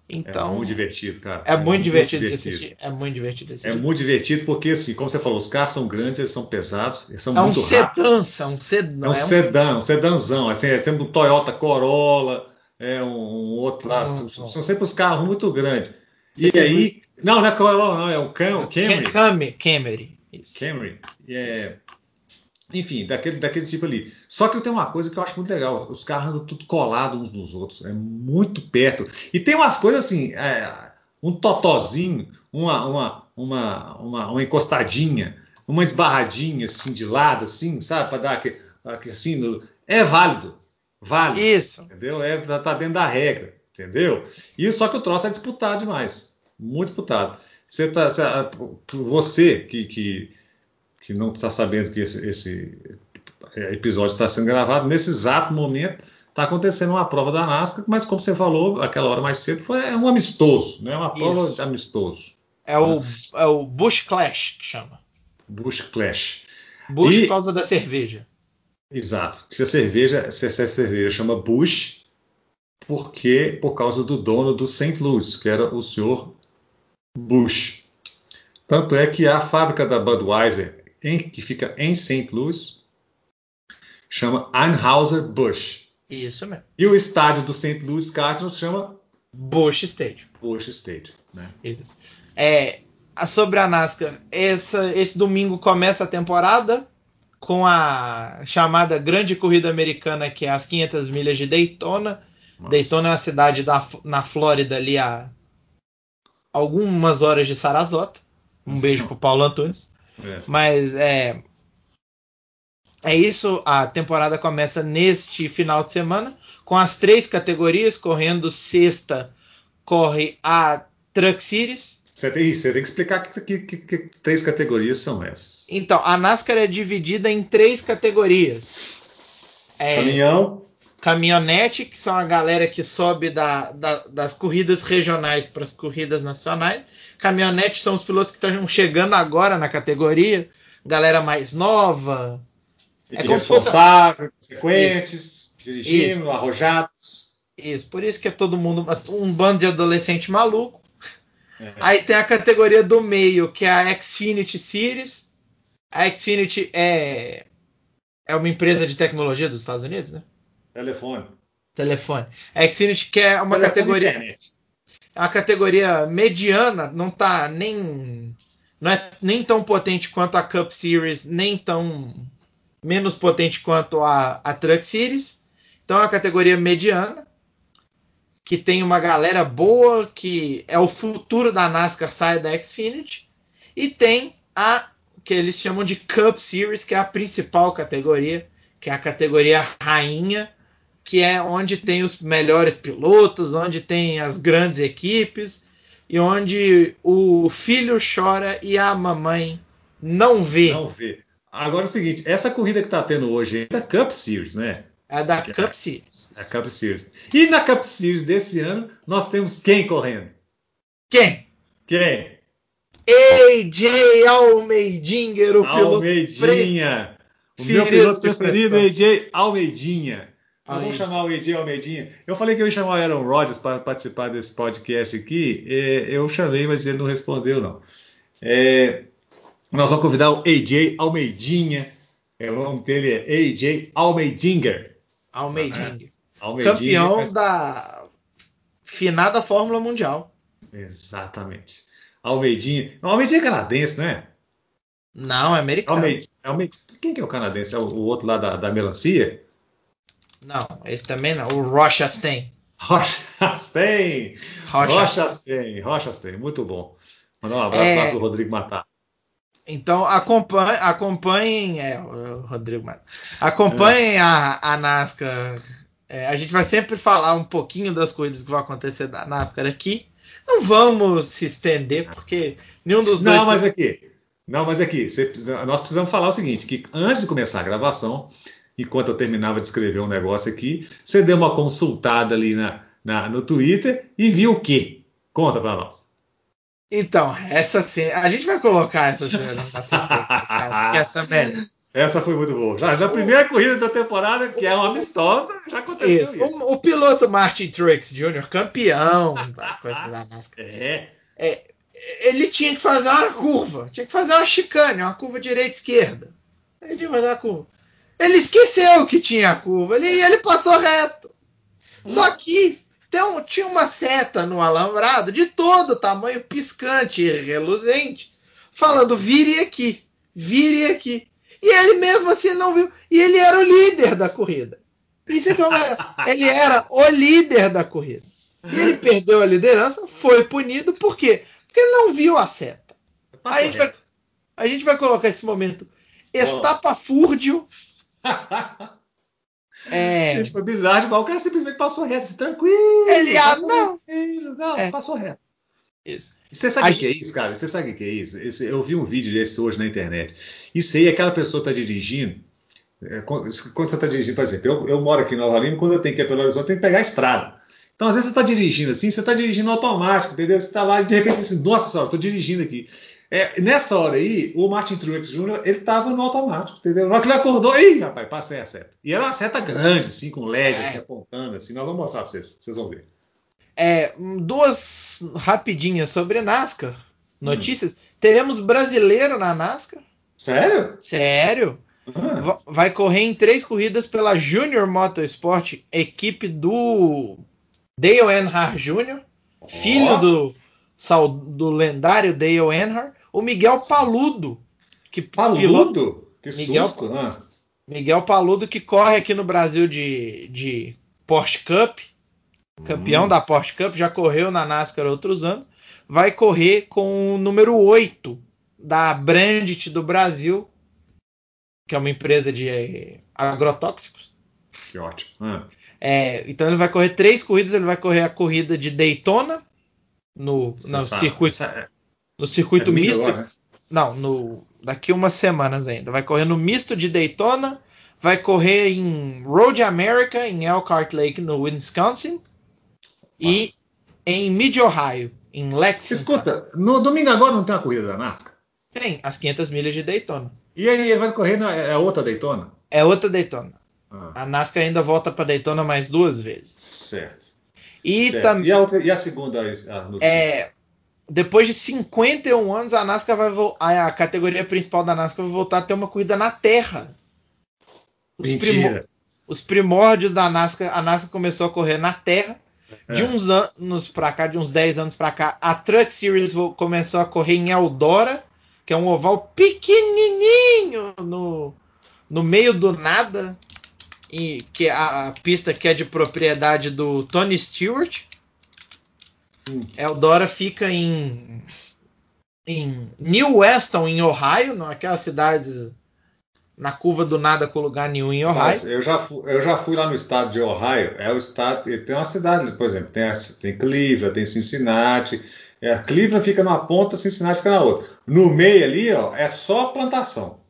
Então, é muito divertido, cara. É, é muito, muito divertido, divertido, de assistir. É muito divertido de assistir. É muito divertido porque, assim, como você falou, os carros são grandes, eles são pesados, eles são é muito um rápidos. É um sedã. É um sedã, um sedãzão. Assim, é sempre um Toyota Corolla, é um, um outro lá. São sempre os carros muito grandes. E aí... Não, não é Corolla, não. É o Cam, Camry. Camry. Camry. Isso. Camry. É... Enfim, daquele, daquele tipo ali. Só que eu tenho uma coisa que eu acho muito legal: os carros andam tudo colados uns nos outros, é muito perto. E tem umas coisas assim, é, um totozinho, uma, uma, uma, uma, uma encostadinha, uma esbarradinha assim de lado, assim, sabe? Para dar aquele, assim, é válido. Válido. Isso. Entendeu? É, tá dentro da regra, entendeu? E só que o troço é disputado demais. Muito disputado. Você, tá, você que, que que não está sabendo que esse, esse, episódio está sendo gravado, nesse exato momento está acontecendo uma prova da NASCAR, mas como você falou aquela hora mais cedo, foi um amistoso, né? uma prova Isso. de amistoso. É o, é o Bush Clash que chama. Bush Clash. Bush e, por causa da cerveja. Exato. Se a cerveja, se essa cerveja chama Bush, porque por causa do dono do St. Louis, que era o senhor Busch. Tanto é que a fábrica da Budweiser, em, que fica em St. Louis, chama Anheuser-Busch. Isso mesmo. E o estádio do St. Louis Cardinals chama Bush Stadium. Busch Stadium. Né? Isso. É, sobre a NASCAR, essa, esse domingo começa a temporada com a chamada Grande Corrida Americana, que é as 500 milhas de Daytona. Nossa. Daytona é uma cidade da, na Flórida ali a algumas horas de Sarasota. Um beijo pro Paulo Antunes. É. Mas é. É isso, a temporada começa neste final de semana, com as três categorias, correndo sexta, corre a Truck Series. Você tem, você tem que explicar que, que- que- que três categorias são essas. Então, a NASCAR é dividida em três categorias. É, Caminhão, caminhonete, que são a galera que sobe da- da- das corridas regionais para as corridas nacionais. Caminhonete são os pilotos que estão chegando agora na categoria, galera mais nova. É fosse- responsável, consequentes, dirigindo, arrojados. Isso, por isso que é todo mundo um bando de adolescente maluco. É. Aí tem a categoria do meio, que é a Xfinity Series. A Xfinity é é uma empresa de tecnologia dos Estados Unidos, né? Telefone. Telefone. A Xfinity que é uma Telefone categoria internet. É uma categoria mediana, não tá nem não é nem tão potente quanto a Cup Series, nem tão menos potente quanto a, a Truck Series. Então é uma categoria mediana que tem uma galera boa, que é o futuro da NASCAR sai da Xfinity e tem a que eles chamam de Cup Series, que é a principal categoria, que é a categoria rainha, que é onde tem os melhores pilotos, onde tem as grandes equipes e onde o filho chora e a mamãe não vê. Não vê. Agora é o seguinte, essa corrida que está tendo hoje é da Cup Series, né? É da Cup Series. É a Cup Series. E na Cup Series desse ano, nós temos quem correndo? Quem? Quem? AJ Almeidinger, o piloto Almeidinha. O meu piloto preferido, pressão. AJ Almeidinha. Nós vamos chamar o AJ Almeidinha. Eu falei que eu ia chamar o Aaron Rodgers para participar desse podcast aqui. É, eu chamei, mas ele não respondeu, não. É, nós vamos convidar o AJ Almeidinha. É, o nome dele é AJ Almeidinger. Almeidinger. Almeidinha. Campeão mas- da finada Fórmula Mundial. Exatamente. Almeidinha. O Almeidinha é canadense, não é? Não, é americano. Almeidinha. Almeidinha. Quem que é o canadense? É o, o outro lá da, da melancia? Não, esse também não. O Rochastain. Rochastain. Rocha. Rochastain. Rochastain. Muito bom. Mandar um abraço É. lá pro Rodrigo Matar. Então acompanhem, acompanhem é, o Rodrigo Mato. Acompanhem a, a NASCAR. É, a gente vai sempre falar um pouquinho das coisas que vão acontecer da NASCAR aqui. Não vamos se estender, porque nenhum dos dois. Não, mas aqui. Não, mas aqui. você nós precisamos falar o seguinte: que antes de começar a gravação, enquanto eu terminava de escrever um negócio aqui, você deu uma consultada ali na, na- no Twitter e viu o quê? Conta pra nós. Então, essa cena. A gente vai colocar essa cena [laughs] porque essa merda. Essa foi muito boa. Já, já a primeira corrida da temporada, que é uma amistosa, já aconteceu Isso. isso. O, o piloto Martin Truex Jr., campeão [laughs] da coisa da NASCAR. É. ele tinha que fazer uma curva, tinha que fazer uma chicane, uma curva direita-esquerda. Ele tinha que fazer uma curva. Ele esqueceu que tinha a curva ele, e ele passou reto. Só que um- tinha uma seta no alambrado de todo tamanho, piscante e reluzente, falando: vire aqui, vire aqui. E ele mesmo assim não viu. E ele era o líder da corrida. Isso é como era. Ele era o líder da corrida. E ele perdeu a liderança, foi punido, por quê? Porque ele não viu a seta. Passou A gente, vai, a gente vai colocar esse momento estapafúrdio. É, Gente, foi bizarro demais. O cara simplesmente passou reto, assim, tranquilo. Ele, ah, passou não. tranquilo, não, É. passou reto. isso. Você sabe o que é isso, cara? Você sabe o que é isso? Esse- eu vi um vídeo desse hoje na internet. Isso aí, aquela pessoa está dirigindo. é, quando quando você está dirigindo, por exemplo, eu, eu moro aqui em Nova Lima, quando eu tenho que ir pelo Horizonte, eu tenho que pegar a estrada. Então, às vezes, você está dirigindo assim, você está dirigindo automático, entendeu? Você está lá e de repente você assim, nossa senhora, estou dirigindo aqui. É, nessa hora aí, o Martin Truex Jr., ele estava no automático, entendeu? Na hora que ele acordou, ih, rapaz, passei a seta. E era uma seta grande, assim, com LED, É. assim, apontando, assim. Nós vamos mostrar para vocês, vocês vão ver. É, duas rapidinhas sobre NASCAR. Notícias. Hum. Teremos brasileiro na NASCAR. Sério? Sério. Vai correr em três corridas pela Junior Motorsport, equipe do Dale Earnhardt Jr., oh. filho do, do lendário Dale Earnhardt, o Miguel Paludo. Que Paludo? Piloto, que Miguel, susto, né? Miguel Paludo que corre aqui no Brasil de, de Porsche Cup, campeão hum. da Porsche Cup, já correu na NASCAR outros anos, vai correr com o número 8 da Brandit do Brasil, que é uma empresa de eh, agrotóxicos. Que ótimo. Ah. É, então ele vai correr três corridas, ele vai correr a corrida de Daytona no, no circuito, no circuito é misto. Agora, né? Não, no, daqui umas semanas ainda. Vai correr no misto de Daytona, vai correr em Road America, em Elkhart Lake, no Wisconsin, e em Mid Ohio, em Lexington. Escuta, no domingo agora não tem a corrida da NASCAR? Tem, as 500 milhas de Daytona. E aí ele vai correr, na, é outra Daytona? É outra Daytona. Ah. A NASCAR ainda volta para Daytona mais duas vezes. Certo. E, certo. Tam... e, a, outra, e a segunda? A é, depois de 51 anos, a NASCAR vai a categoria principal da NASCAR vai voltar a ter uma corrida na Terra. Os, os primórdios da NASCAR, a NASCAR começou a correr na Terra. É. De uns anos para cá, de uns 10 anos para cá, a Truck Series começou a correr em Eldora, que é um oval pequenininho no, no meio do nada, e que a, a pista que é de propriedade do Tony Stewart. Hum. Eldora fica em, em New Weston, em Ohio, naquelas cidades na curva do nada com lugar nenhum em Ohio. Mas eu já, fui, eu já fui lá no estado de Ohio. É o estado. Tem uma cidade, por exemplo, tem, tem Cleveland, tem Cincinnati. É, Cleveland fica numa ponta, Cincinnati fica na outra. No meio ali, ó, é só plantação.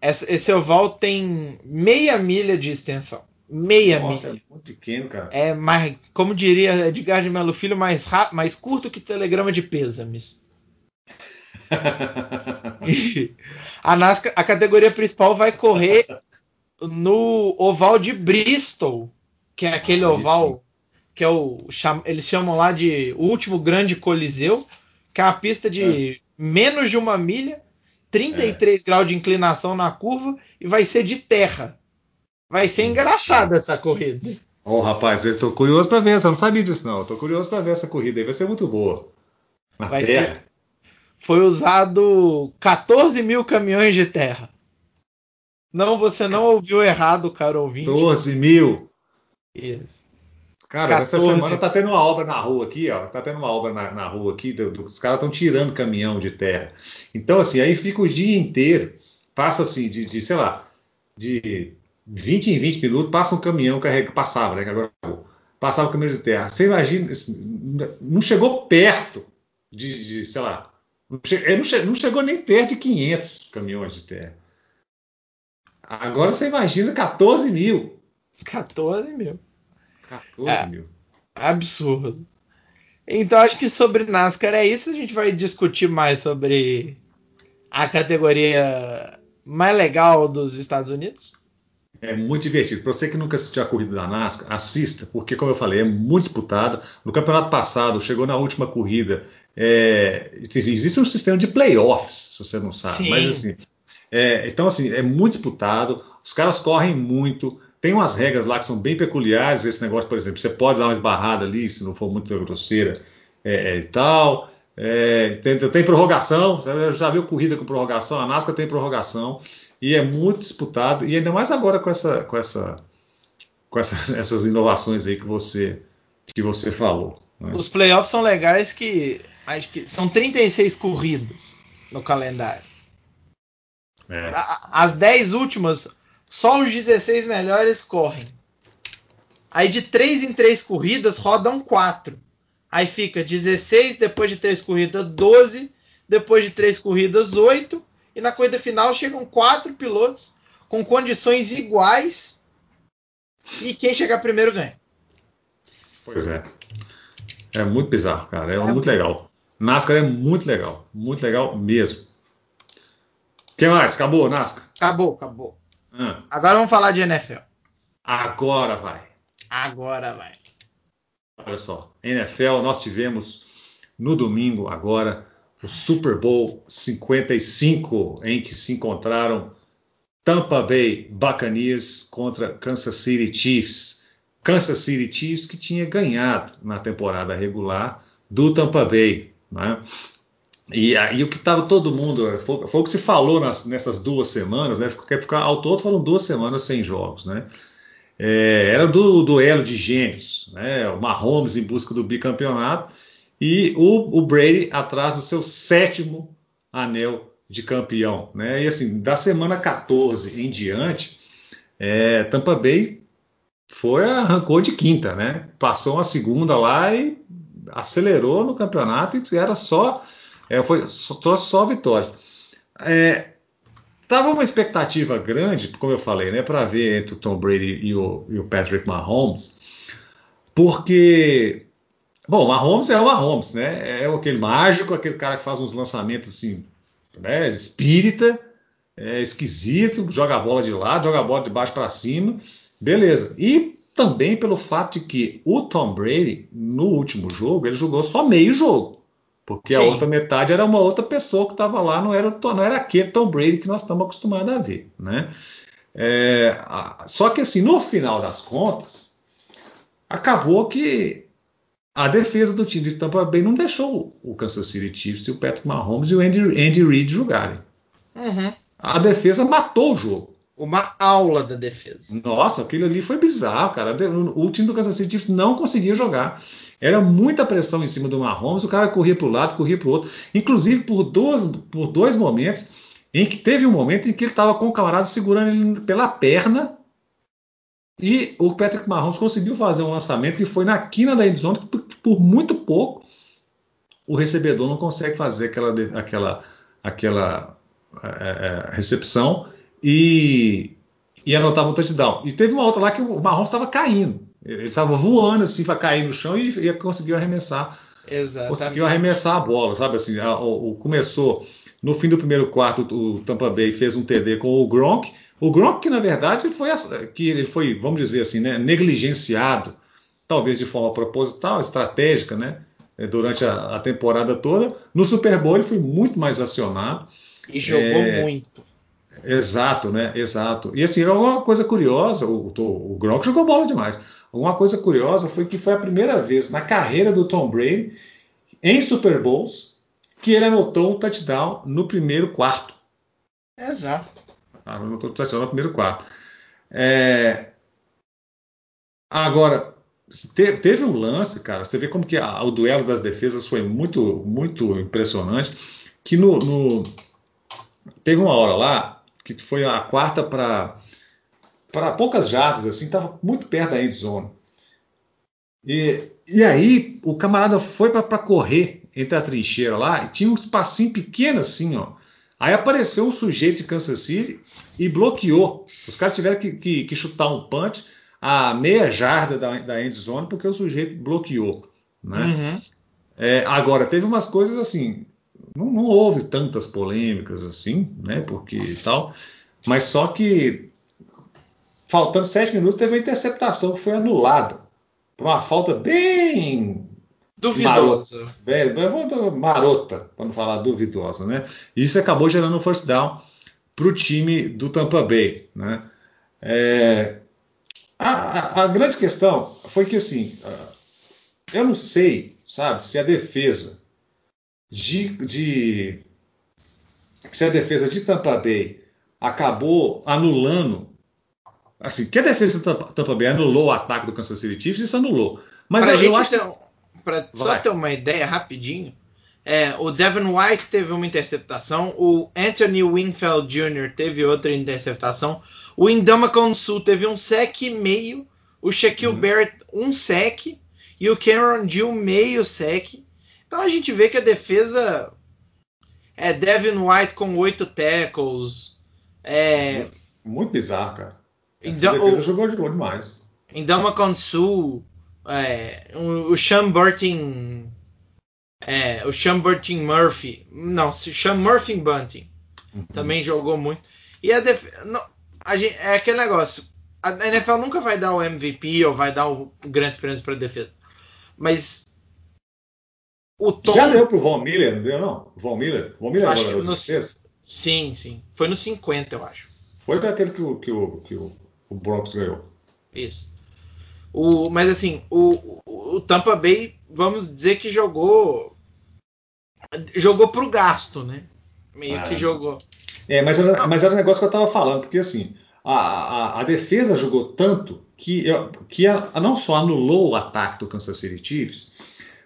Esse oval tem meia milha de extensão. Meia Nossa, milha. é muito pequeno, cara. É mais, como diria Edgar de Melo Filho, mais, mais curto que telegrama de pêsames. [laughs] a NASCAR, a categoria principal vai correr no oval de Bristol, que é aquele ah, oval que é o eles chamam lá de o último grande coliseu, que é uma pista de é. menos de uma milha 33 é. graus de inclinação na curva e vai ser de terra. Vai ser engraçada essa corrida. Ô, oh, rapaz, eu tô curioso para ver. Eu não sabia disso, não. Tô curioso para ver essa corrida aí. Vai ser muito boa. Na vai terra. Ser... Foi usado 14 mil caminhões de terra. Não, você não ouviu errado, caro ouvinte. 14 mil. Isso. Cara, 14. essa semana tá tendo uma obra na rua aqui, ó. Tá tendo uma obra na, na rua aqui, os caras estão tirando caminhão de terra. Então, assim, aí fica o dia inteiro, passa assim, de, de sei lá, de 20 em 20 minutos, passa um caminhão carrega, passava, né? Agora passava o caminhão de terra. Você imagina, assim, não chegou perto de, de sei lá, não, che, não, che, não chegou nem perto de 500 caminhões de terra. Agora você imagina 14 mil. 14 mil. 14 é, mil. Absurdo. Então acho que sobre NASCAR é isso. A gente vai discutir mais sobre a categoria mais legal dos Estados Unidos. É muito divertido. Para você que nunca assistiu a corrida da NASCAR, assista, porque, como eu falei, é muito disputada. No campeonato passado, chegou na última corrida. É, existe um sistema de playoffs, se você não sabe. Sim. Mas assim, é, então assim, é muito disputado. Os caras correm muito. Tem umas regras lá que são bem peculiares. Esse negócio, por exemplo, você pode dar uma esbarrada ali, se não for muito grosseira é, é, e tal. É, tem, tem, prorrogação, já viu corrida com prorrogação? A NASCAR tem prorrogação e é muito disputado. E ainda mais agora com, essa, com, essa, com essa, [laughs] essas inovações aí que você, que você falou. Né? Os playoffs são legais que, acho que são 36 corridas no calendário. É. As 10 últimas só os 16 melhores correm. Aí de 3 em 3 corridas rodam 4. Aí fica 16, depois de 3 corridas 12, depois de 3 corridas 8 e na corrida final chegam 4 pilotos com condições iguais e quem chegar primeiro ganha. Pois é. É muito bizarro, cara. É, é muito legal. NASCAR é muito legal. Muito legal mesmo. O que mais? Acabou, NASCAR? Acabou, acabou. Agora vamos falar de NFL. Agora vai. Agora vai. Olha só, NFL, nós tivemos no domingo agora o Super Bowl 55, em que se encontraram Tampa Bay Buccaneers contra Kansas City Chiefs. Kansas City Chiefs que tinha ganhado na temporada regular do Tampa Bay. Né? E, e o que estava todo mundo, foi, foi, o que se falou nas, nessas duas semanas, né? Porque ficar ao todo foram duas semanas sem jogos, né? É, era do duelo de gênios, né? O Mahomes em busca do bicampeonato e o, o Brady atrás do seu sétimo anel de campeão, né? E assim, da semana 14 em diante, é, Tampa Bay foi arrancou de quinta, né? Passou uma segunda lá e acelerou no campeonato e era só é, foi, só, trouxe só vitórias. É, tava uma expectativa grande, como eu falei, né, para ver entre o Tom Brady e o, e o Patrick Mahomes, porque Bom, o Mahomes é o Mahomes, né? É aquele mágico, aquele cara que faz uns lançamentos assim, né? Espírita, é esquisito, joga a bola de lado, joga a bola de baixo para cima, beleza. E também pelo fato de que o Tom Brady, no último jogo, ele jogou só meio jogo. Porque Sim. a outra metade era uma outra pessoa que estava lá, não era, não era aquele Tom Brady que nós estamos acostumados a ver. Né? É, só que assim, no final das contas, acabou que a defesa do time de Tampa Bay não deixou o Kansas City Chiefs e o Patrick Mahomes e o Andy, Andy Reid jogarem. Uhum. A defesa matou o jogo uma aula da defesa. Nossa, aquilo ali foi bizarro, cara. O time do Kansas City não conseguia jogar. Era muita pressão em cima do Mahomes, o cara corria para o lado, corria para o outro. Inclusive por dois, por dois momentos, em que teve um momento em que ele estava com o camarada segurando ele pela perna e o Patrick Mahomes conseguiu fazer um lançamento que foi na quina da endzone, que por, muito pouco o recebedor não consegue fazer aquela, aquela, aquela é, é, recepção e, e anotava um touchdown. E teve uma outra lá que o Mahomes estava caindo. Ele estava voando assim para cair no chão e, e conseguiu arremessar. Exatamente. Conseguiu arremessar a bola, sabe assim? A, o, começou no fim do primeiro quarto, o Tampa Bay fez um TD com o Gronk. O Gronk, na verdade ele foi, que ele foi, vamos dizer assim, né, negligenciado, talvez de forma proposital, estratégica, né? Durante a, a temporada toda. No Super Bowl ele foi muito mais acionado. E jogou é, muito. Exato, né? Exato. E assim, uma coisa curiosa, o, o, o Gronk jogou bola demais. Uma coisa curiosa foi que foi a primeira vez na carreira do Tom Brady, em Super Bowls, que ele anotou um touchdown no primeiro quarto. Exato. Ah, anotou um touchdown no primeiro quarto. É... Agora, teve um lance, cara, você vê como que a, o duelo das defesas foi muito, muito impressionante, que no, no... teve uma hora lá que foi a quarta para para poucas jardas, assim, estava muito perto da end zone. E, e aí o camarada foi para correr entre a trincheira lá e tinha um espacinho pequeno assim, ó. Aí apareceu um sujeito de Kansas City e bloqueou. Os caras tiveram que, que, que chutar um punch a meia jarda da, da end zone porque o sujeito bloqueou. Né? Uhum. É, agora, teve umas coisas assim não, não, houve tantas polêmicas assim, né? Porque tal, mas só que faltando sete minutos teve uma interceptação que foi anulada por uma falta bem duvidosa, marota, marota para não falar duvidosa, né? Isso acabou gerando um first down para o time do Tampa Bay, né? É, a, a, a, grande questão foi que assim, eu não sei, sabe, se a defesa de, de se a defesa de Tampa Bay acabou anulando, assim, que a defesa de Tampa Bay anulou o ataque do Kansas City Chiefs, isso anulou. Mas pra eu, eu acho ter, para só ter uma ideia rapidinho, é, o Devin White teve uma interceptação, o Anthony Winfield Jr. teve outra interceptação, o Indama Sul teve um sec e meio, o Shaquille uhum. Barrett um sec e o Cameron Gill meio sec. Então a gente vê que a defesa é Devin White com oito tackles. É... Muito bizarro, cara. Essa então, defesa o, jogou, jogou demais. Indama Konsu, é, o, Sean Burton, é, o Sean Burton Murphy, não, o Sean Murphy Bunting uhum. também jogou muito. E a defesa, a gente, é aquele negócio, a NFL nunca vai dar o MVP ou vai dar o grande experiência para a defesa. Mas o Tom. Já deu pro Von Miller, não deu, não? Von Miller? Von Miller é jogador no... Sim, sim. Foi no 50, eu acho. Foi para aquele que, o, que, o, que o, o Broncos ganhou. Isso. O, mas assim, o, o, Tampa Bay, vamos dizer que jogou. Jogou pro gasto, né? Meio ah, que jogou. É, mas era, mas era um negócio que eu tava falando, porque assim, a, a, a defesa jogou tanto que, que a, não só anulou o ataque do Kansas City Chiefs,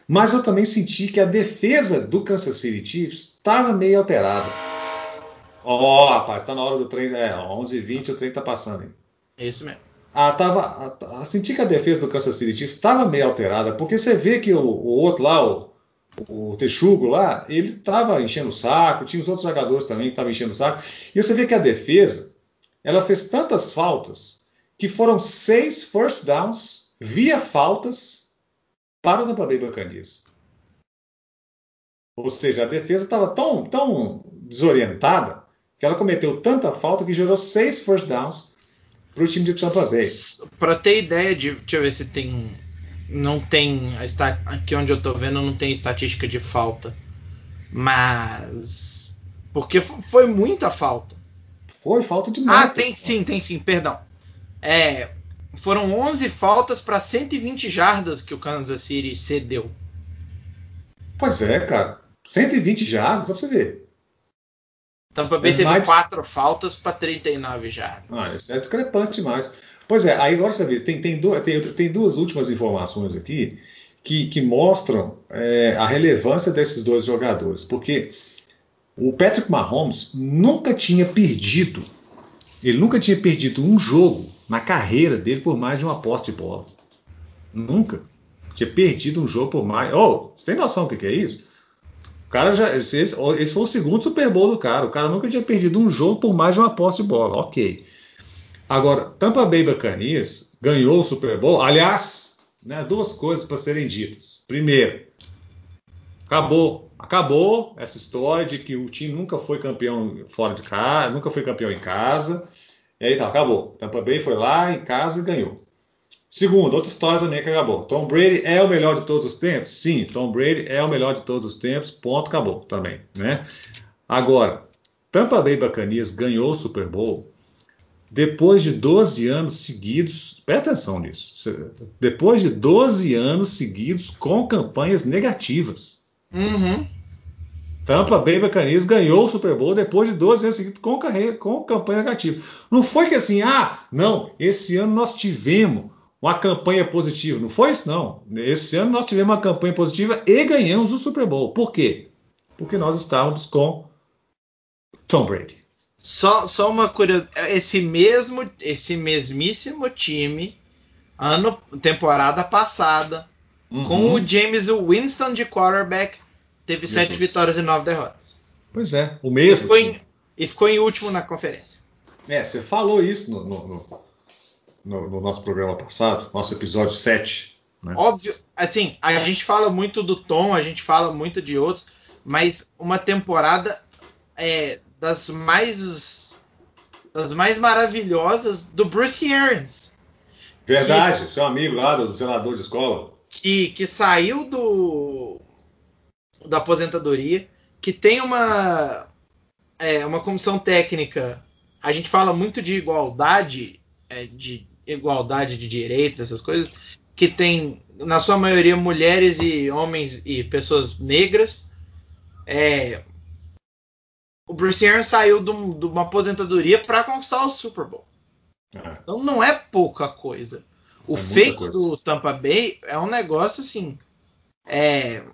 mas eu também senti que a defesa do Kansas City Chiefs estava meio alterada. Ó, oh, rapaz, está na hora do trem. É, 11h20 o trem está passando. Hein? É isso mesmo. Ah, tava, senti que a defesa do Kansas City Chiefs estava meio alterada, porque você vê que o, o outro lá, o, o Texugo lá, ele estava enchendo o saco, tinha os outros jogadores também que estavam enchendo o saco, e você vê que a defesa, ela fez tantas faltas que foram seis first downs via faltas para o Tampa Bay Buccaneers. Ou seja, a defesa estava tão, tão desorientada que ela cometeu tanta falta que gerou seis first downs para o time de Tampa Bay. Para ter ideia de, deixa eu ver se tem, não tem aqui onde eu estou vendo não tem estatística de falta, mas porque foi muita falta. Foi falta demais. Ah, tem sim, tem sim, perdão. É, foram 11 faltas para 120 jardas que o Kansas City cedeu. Pois é, cara. 120 jardas, só pra você ver. Tampa Bay é teve mais... quatro faltas para 39 jardas. Ah, isso é discrepante demais. Pois é, aí agora você vê, tem, tem, duas, tem, tem duas últimas informações aqui que, que mostram é, a relevância desses dois jogadores. Porque o Patrick Mahomes nunca tinha perdido, ele nunca tinha perdido um jogo na carreira dele por mais de uma posse de bola. Nunca. Tinha perdido um jogo por mais. Oh, você tem noção do que é isso? O cara já. Esse, esse foi o segundo Super Bowl do cara. O cara nunca tinha perdido um jogo por mais de uma posse de bola. Ok. Agora, Tampa Bay Buccaneers ganhou o Super Bowl. Aliás, né, duas coisas para serem ditas. Primeiro, acabou, acabou essa história de que o time nunca foi campeão fora de casa, nunca foi campeão em casa. E aí tá, acabou. Tampa Bay foi lá em casa e ganhou. Segundo, outra história também que acabou. Tom Brady é o melhor de todos os tempos? Sim, Tom Brady é o melhor de todos os tempos. Ponto, acabou também, né? Agora, Tampa Bay Buccaneers ganhou o Super Bowl depois de 12 anos seguidos. Presta atenção nisso. Depois de 12 anos seguidos com campanhas negativas. Uhum. Tampa Bay Buccaneers ganhou o Super Bowl depois de 12 anos seguidos com, carreira, com campanha negativa. Não foi que assim, ah, não, esse ano nós tivemos uma campanha positiva. Não foi isso, não. Esse ano nós tivemos uma campanha positiva e ganhamos o Super Bowl. Por quê? Porque nós estávamos com Tom Brady. Só, só uma curiosidade. Esse mesmo, esse mesmíssimo time, ano, temporada passada, uhum. com o James Winston de quarterback, teve sete vitórias e nove derrotas. Pois é, o mesmo. E ficou, em, e ficou em último na conferência. É, você falou isso no, no, no no, no nosso programa passado, nosso episódio 7. Né? Óbvio, assim, a gente fala muito do Tom, a gente fala muito de outros, mas uma temporada é, das mais das mais maravilhosas do Bruce Arians. Verdade, que, seu amigo lá do zelador de escola. Que, que saiu do da aposentadoria, que tem uma é, uma comissão técnica. A gente fala muito de igualdade, é, de igualdade de direitos, essas coisas, que tem, na sua maioria, mulheres e homens e pessoas negras. É, o Bruce Arians saiu de, uma aposentadoria para conquistar o Super Bowl. É. Então não é pouca coisa. O é feito coisa. do Tampa Bay é um negócio assim. É,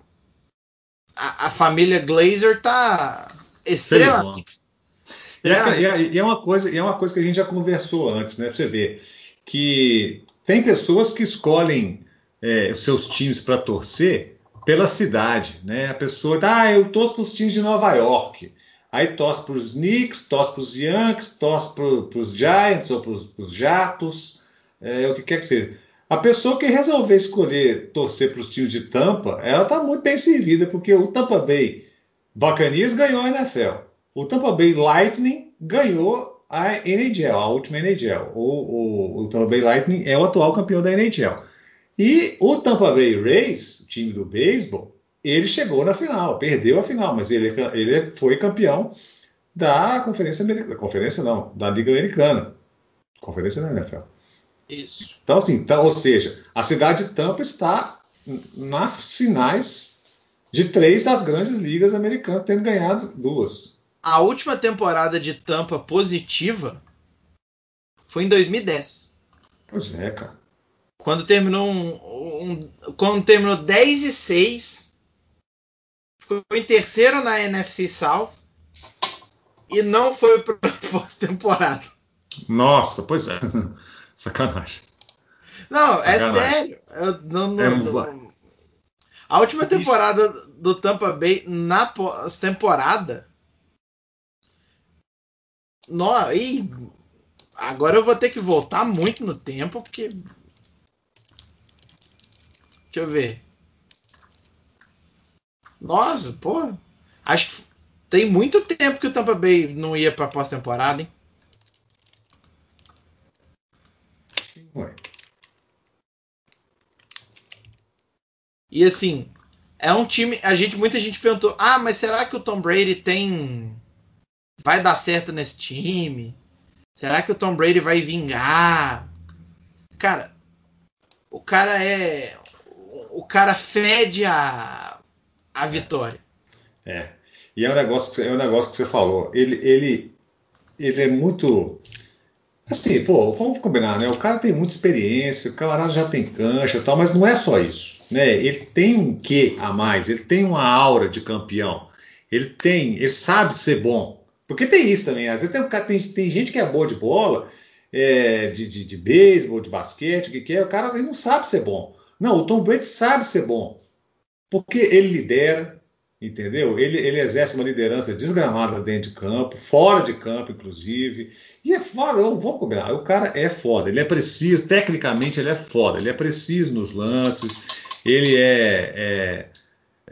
a, a família Glazer tá extremamente. E é, e é, uma coisa, e é uma coisa que a gente já conversou antes, né? Pra você ver que tem pessoas que escolhem é, seus times para torcer pela cidade, né? A pessoa, ah, eu torço para os times de Nova York. Aí torce para os Knicks, torce para os Yankees, torce para os Giants ou para os Jatos, é, o que quer que seja. A pessoa que resolver escolher torcer para os times de Tampa, ela está muito bem servida, porque o Tampa Bay Buccaneers ganhou a NFL. O Tampa Bay Lightning ganhou a NHL, a última NHL. O, o, o Tampa Bay Lightning é o atual campeão da NHL. E o Tampa Bay Rays, o time do beisebol, ele chegou na final, perdeu a final, mas ele, ele foi campeão da Conferência Americana. Conferência não, da Liga Americana. Conferência da NFL. Isso. Então, assim, então, ou seja, a cidade de Tampa está nas finais de três das grandes ligas americanas, tendo ganhado duas. A última temporada de Tampa positiva foi em 2010. Pois é, cara. Quando terminou um, um, quando terminou 10 e 6, ficou em terceiro na NFC South e não foi para [laughs] pós-temporada. Nossa, pois é. [laughs] Sacanagem. Não, é Sacanagem. é sério. Eu, não, não, é, não, a última temporada Isso. do Tampa Bay na pós-temporada. E agora eu vou ter que voltar muito no tempo, porque. Deixa eu ver. Nossa, pô. Acho que tem muito tempo que o Tampa Bay não ia pra pós-temporada, hein? Ué. E assim, é um time. A gente, muita gente perguntou: ah, mas será que o Tom Brady tem. Vai dar certo nesse time? Será que o Tom Brady vai vingar? Cara, o cara é. O cara fede a, a vitória. É. E é um negócio, é um negócio que você falou. Ele, ele, ele é muito. Assim, pô, vamos combinar, né? O cara tem muita experiência, o camarada já tem cancha e tal, mas não é só isso né? Ele tem um quê a mais, ele tem uma aura de campeão. Ele tem, ele sabe ser bom. Porque tem isso também, às vezes tem, tem, tem gente que é boa de bola, é, de, de, de beisebol, de basquete, o que, que é, o cara ele não sabe ser bom. Não, o Tom Brady sabe ser bom. Porque ele lidera, entendeu? Ele, ele exerce uma liderança desgramada dentro de campo, fora de campo, inclusive. E é foda, eu vou cobrar. O cara é foda, ele é preciso, tecnicamente ele é foda, ele é preciso nos lances, ele é, é,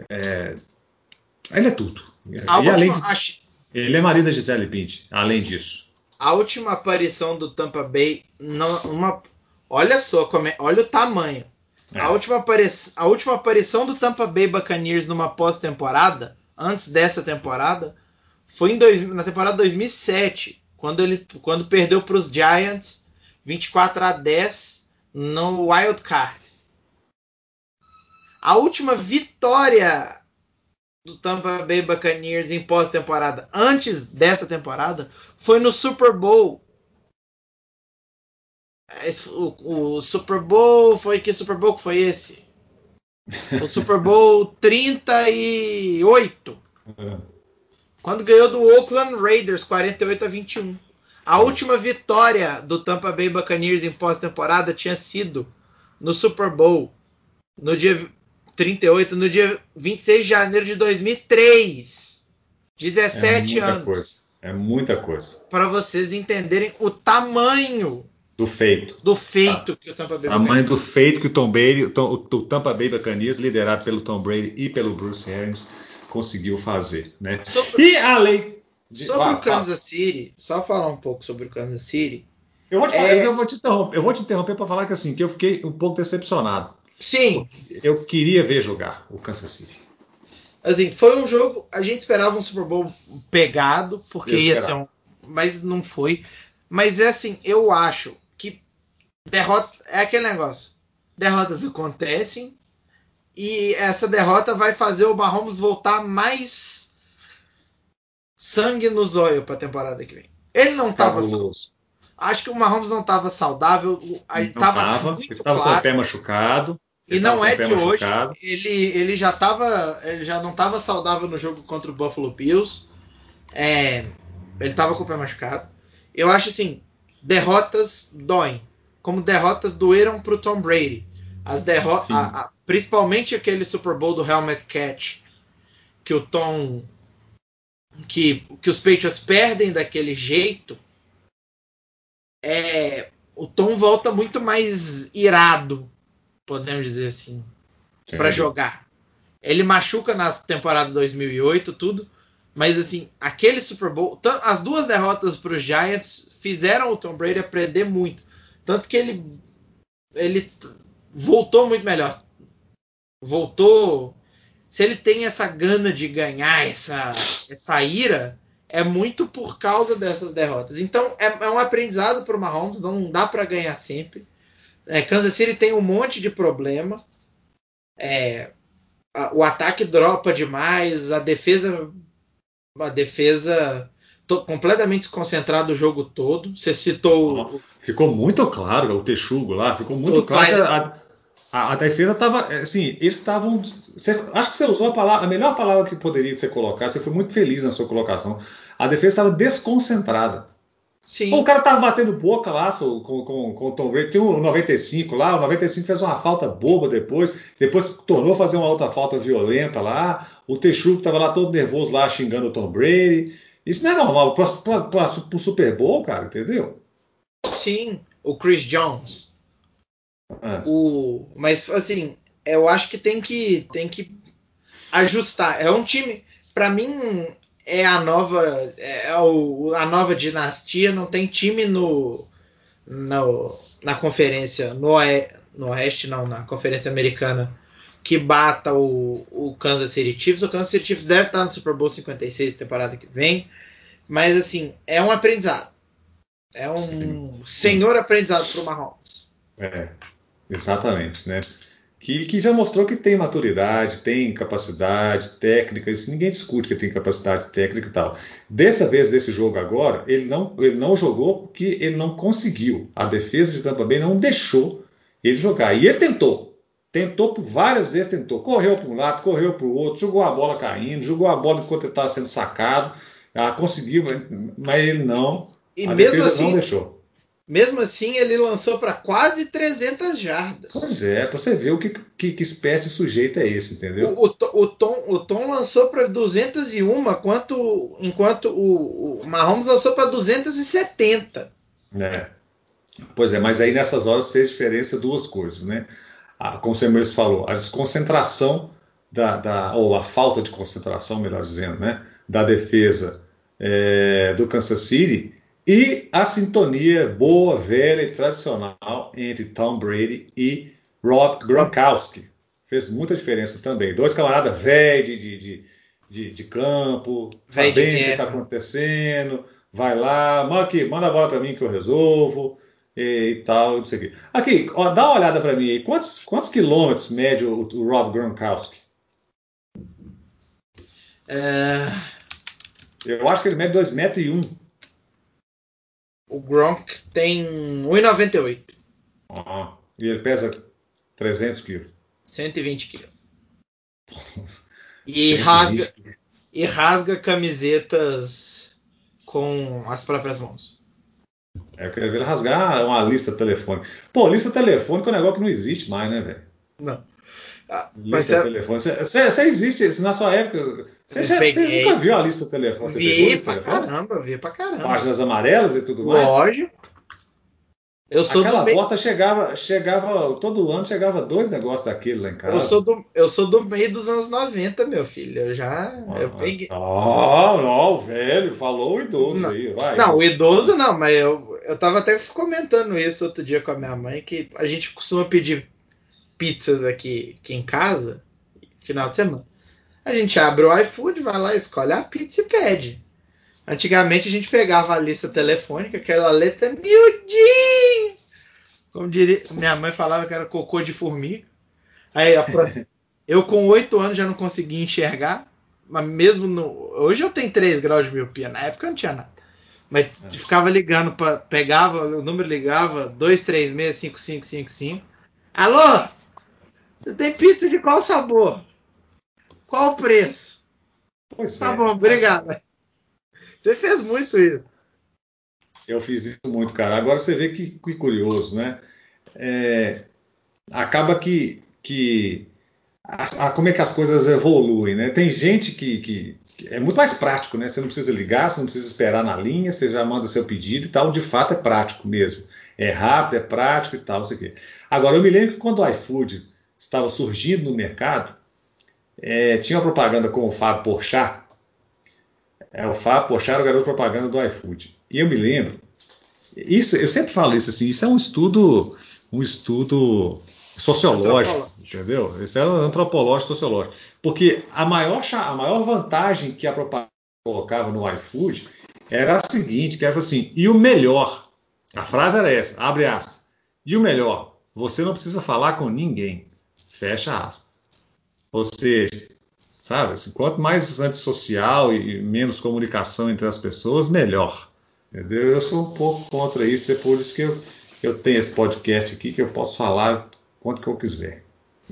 é ele é tudo. E além de, ele é marido da Gisele Bündchen, além disso. A última aparição do Tampa Bay, não, uma, olha só, como é, olha o tamanho. É. A, última a última aparição do Tampa Bay Buccaneers numa pós-temporada, antes dessa temporada, foi em dois, na temporada 2007, quando ele quando perdeu para os Giants 24 a 10 no Wild Card. A última vitória do Tampa Bay Buccaneers em pós-temporada, antes dessa temporada, foi no Super Bowl. O, o, Super Bowl foi que Super Bowl que foi esse? O Super [laughs] Bowl 38. É. Quando ganhou do Oakland Raiders 48 a 21. A última vitória do Tampa Bay Buccaneers em pós-temporada tinha sido no Super Bowl no dia 38 no dia 26 de janeiro de 2003. 17 é anos. Coisa. É muita coisa. Para vocês entenderem o tamanho do feito. Do feito ah, que o Tampa Bay Tamanho do feito que o Tom Brady, o, Tom, o Tampa Bay Buccaneers, liderado pelo Tom Brady e pelo Bruce Arians, conseguiu fazer, né? Sobre, e a lei de, sobre ah, o Kansas ah, City, só falar um pouco sobre o Kansas City. Eu vou te, é... eu vou te interromper, eu vou te interromper para falar que assim, que eu fiquei um pouco decepcionado. Sim. Eu queria ver jogar o Kansas City. Assim, foi um jogo. A gente esperava um Super Bowl pegado, porque ia ser um. Mas não foi. Mas é assim, eu acho que derrota. É aquele negócio. Derrotas acontecem. E essa derrota vai fazer o Mahomes voltar mais sangue no zóio para a temporada que vem. Ele não estava Acho que o Mahomes não estava saudável. Não estava. Ele estava com o pé machucado. E não é de hoje. Ele, ele já tava, ele já não estava saudável no jogo contra o Buffalo Bills. É, ele estava com o pé machucado. Eu acho assim, derrotas doem, como derrotas doeram para o Tom Brady. As derrotas, principalmente aquele Super Bowl do helmet catch que o Tom que, que os Patriots perdem daquele jeito. É, o Tom volta muito mais irado podemos dizer assim, para jogar. Ele machuca na temporada 2008, tudo, mas assim, aquele Super Bowl, as duas derrotas para os Giants fizeram o Tom Brady aprender muito, tanto que ele ele voltou muito melhor. Voltou. Se ele tem essa gana de ganhar, essa, essa ira, é muito por causa dessas derrotas. Então é, é um aprendizado para o Mahomes, não dá para ganhar sempre. É, Kansas City tem um monte de problema. É, a, o ataque dropa demais, a defesa, a defesa completamente desconcentrado o jogo todo. Você citou. Ficou muito claro o Texugo lá, ficou muito claro. A, a, a, defesa estava. Assim, eles estavam. Acho que você usou a, palavra, a melhor palavra que poderia ser colocada. Você foi muito feliz na sua colocação. A defesa estava desconcentrada. Sim. o cara estava batendo boca lá com, com, com o Tom Brady. Tinha o 95 lá, o 95 fez uma falta boba depois, depois tornou a fazer uma outra falta violenta lá. O Texugo estava lá todo nervoso lá xingando o Tom Brady. Isso não é normal para o Super Bowl, cara, entendeu? Sim, o Chris Jones. É. O, mas assim, eu acho que tem que tem que ajustar. É um time, para mim, é a nova é o, a nova dinastia. Não tem time no, no na conferência no, no oeste, não, na conferência americana que bata o, o Kansas City Chiefs. O Kansas City Chiefs deve estar no Super Bowl 56 temporada que vem. Mas assim, é um aprendizado. É um Sim. senhor aprendizado para o Mahomes. É, exatamente, né? Que, que, já mostrou que tem maturidade, tem capacidade técnica, isso ninguém discute que tem capacidade técnica e tal. Dessa vez, desse jogo agora, ele não, ele não jogou porque ele não conseguiu. A defesa de Tampa Bay não deixou ele jogar. E ele tentou, Tentou por várias vezes, tentou. Correu para um lado, correu para o outro, jogou a bola caindo, jogou a bola enquanto ele estava sendo sacado. Ah, conseguiu, mas ele não. E a mesmo assim, não deixou. Mesmo assim, ele lançou para quase 300 jardas. Pois é, para você ver o que, que, que, espécie de sujeito é esse, entendeu? O, o, o Tom, o Tom lançou para 201, enquanto, enquanto o, o Mahomes lançou para 270. É. Pois é, mas aí nessas horas fez diferença duas coisas, né? a, como você mesmo falou, a desconcentração da, da, ou a falta de concentração, melhor dizendo, né, da defesa é, do Kansas City e a sintonia boa, velha e tradicional entre Tom Brady e Rob Gronkowski. Fez muita diferença também. Dois camaradas velhos de, de, de, de, campo, sabendo o que está acontecendo, vai lá, manda, aqui, manda a bola para mim que eu resolvo e, e tal, não sei o quê. Aqui, ó, dá uma olhada para mim aí. Quantos, quantos quilômetros mede o, o Rob Gronkowski? É... Eu acho que ele mede 2,1 metros. E um. O Gronk tem 1,98. Ah, e ele pesa 300 quilos. 120 quilos. E rasga, e rasga camisetas com as próprias mãos. É, eu queria ver rasgar uma lista telefônica. Pô, lista telefônica é um negócio que não existe mais, né, velho? Não. Ah, lista é... telefônica. Você existe, na sua época. Você, já, você nunca viu a lista telefônica? Vi pra telefônica? caramba, vi pra caramba. Páginas amarelas e tudo mais? Lógico. Eu sou Aquela do bosta chegava, chegava, todo ano chegava dois negócios daquele lá em casa. Eu sou do, eu sou do meio dos anos 90, meu filho. Eu já. Ah, eu peguei. Ah, não, velho, falou o idoso não, aí, vai. Não, o idoso não, mas eu, eu tava até comentando isso outro dia com a minha mãe, que a gente costuma pedir pizzas aqui, aqui em casa, final de semana. A gente abre o iFood, vai lá, escolhe a pizza e pede. Antigamente a gente pegava a lista telefônica, aquela letra miudinha. Como diria, minha mãe falava que era cocô de formiga. Aí [laughs] eu com oito anos já não conseguia enxergar, mas mesmo no, hoje eu tenho 3 graus de miopia, na época eu não tinha nada. Mas é. ficava ligando para pegava o número ligava 2365555. Alô? Você tem pizza de qual sabor? Qual o preço? Pois tá é. bom, obrigado. Você fez muito isso. Eu fiz isso muito, cara. Agora você vê que, que curioso, né? É, acaba que, que a, a, como é que as coisas evoluem, né? Tem gente que, que, que, é muito mais prático, né? Você não precisa ligar, você não precisa esperar na linha, você já manda seu pedido e tal. De fato, é prático mesmo. É rápido, é prático e tal, não sei o quê. Agora, eu me lembro que quando o iFood estava surgindo no mercado, é, tinha uma propaganda com o Fábio Porchat, é, o Fábio Pochar era o garoto propaganda do iFood. E eu me lembro, isso, eu sempre falo isso assim, isso é um estudo, um estudo sociológico, entendeu? Esse é antropológico sociológico. Porque a maior, a maior vantagem que a propaganda colocava no iFood era a seguinte, que era assim, e o melhor, a frase era essa, abre aspas, e o melhor, você não precisa falar com ninguém, fecha aspas. Ou seja, sabe, assim, quanto mais antissocial e menos comunicação entre as pessoas, melhor. Entendeu? Eu sou um pouco contra isso, é por isso que eu, eu tenho esse podcast aqui, que eu posso falar quanto que eu quiser.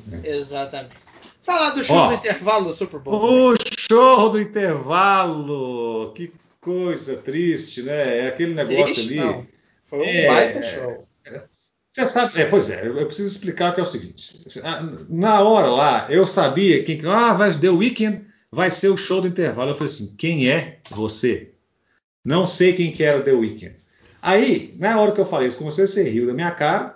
Né? Exatamente. Falar do show Ó, do intervalo do Super Bowl. O show do intervalo! Que coisa triste, né? É aquele negócio triste, ali. Não. Foi um é, baita show. Você sabe, é, pois é, eu preciso explicar que é o seguinte. Na hora lá, eu sabia que ah, vai The Weekend vai ser o show do intervalo. Eu falei assim, quem é você? Não sei quem que era The Weeknd. Aí, na hora que eu falei isso, comecei a ser riu da minha cara,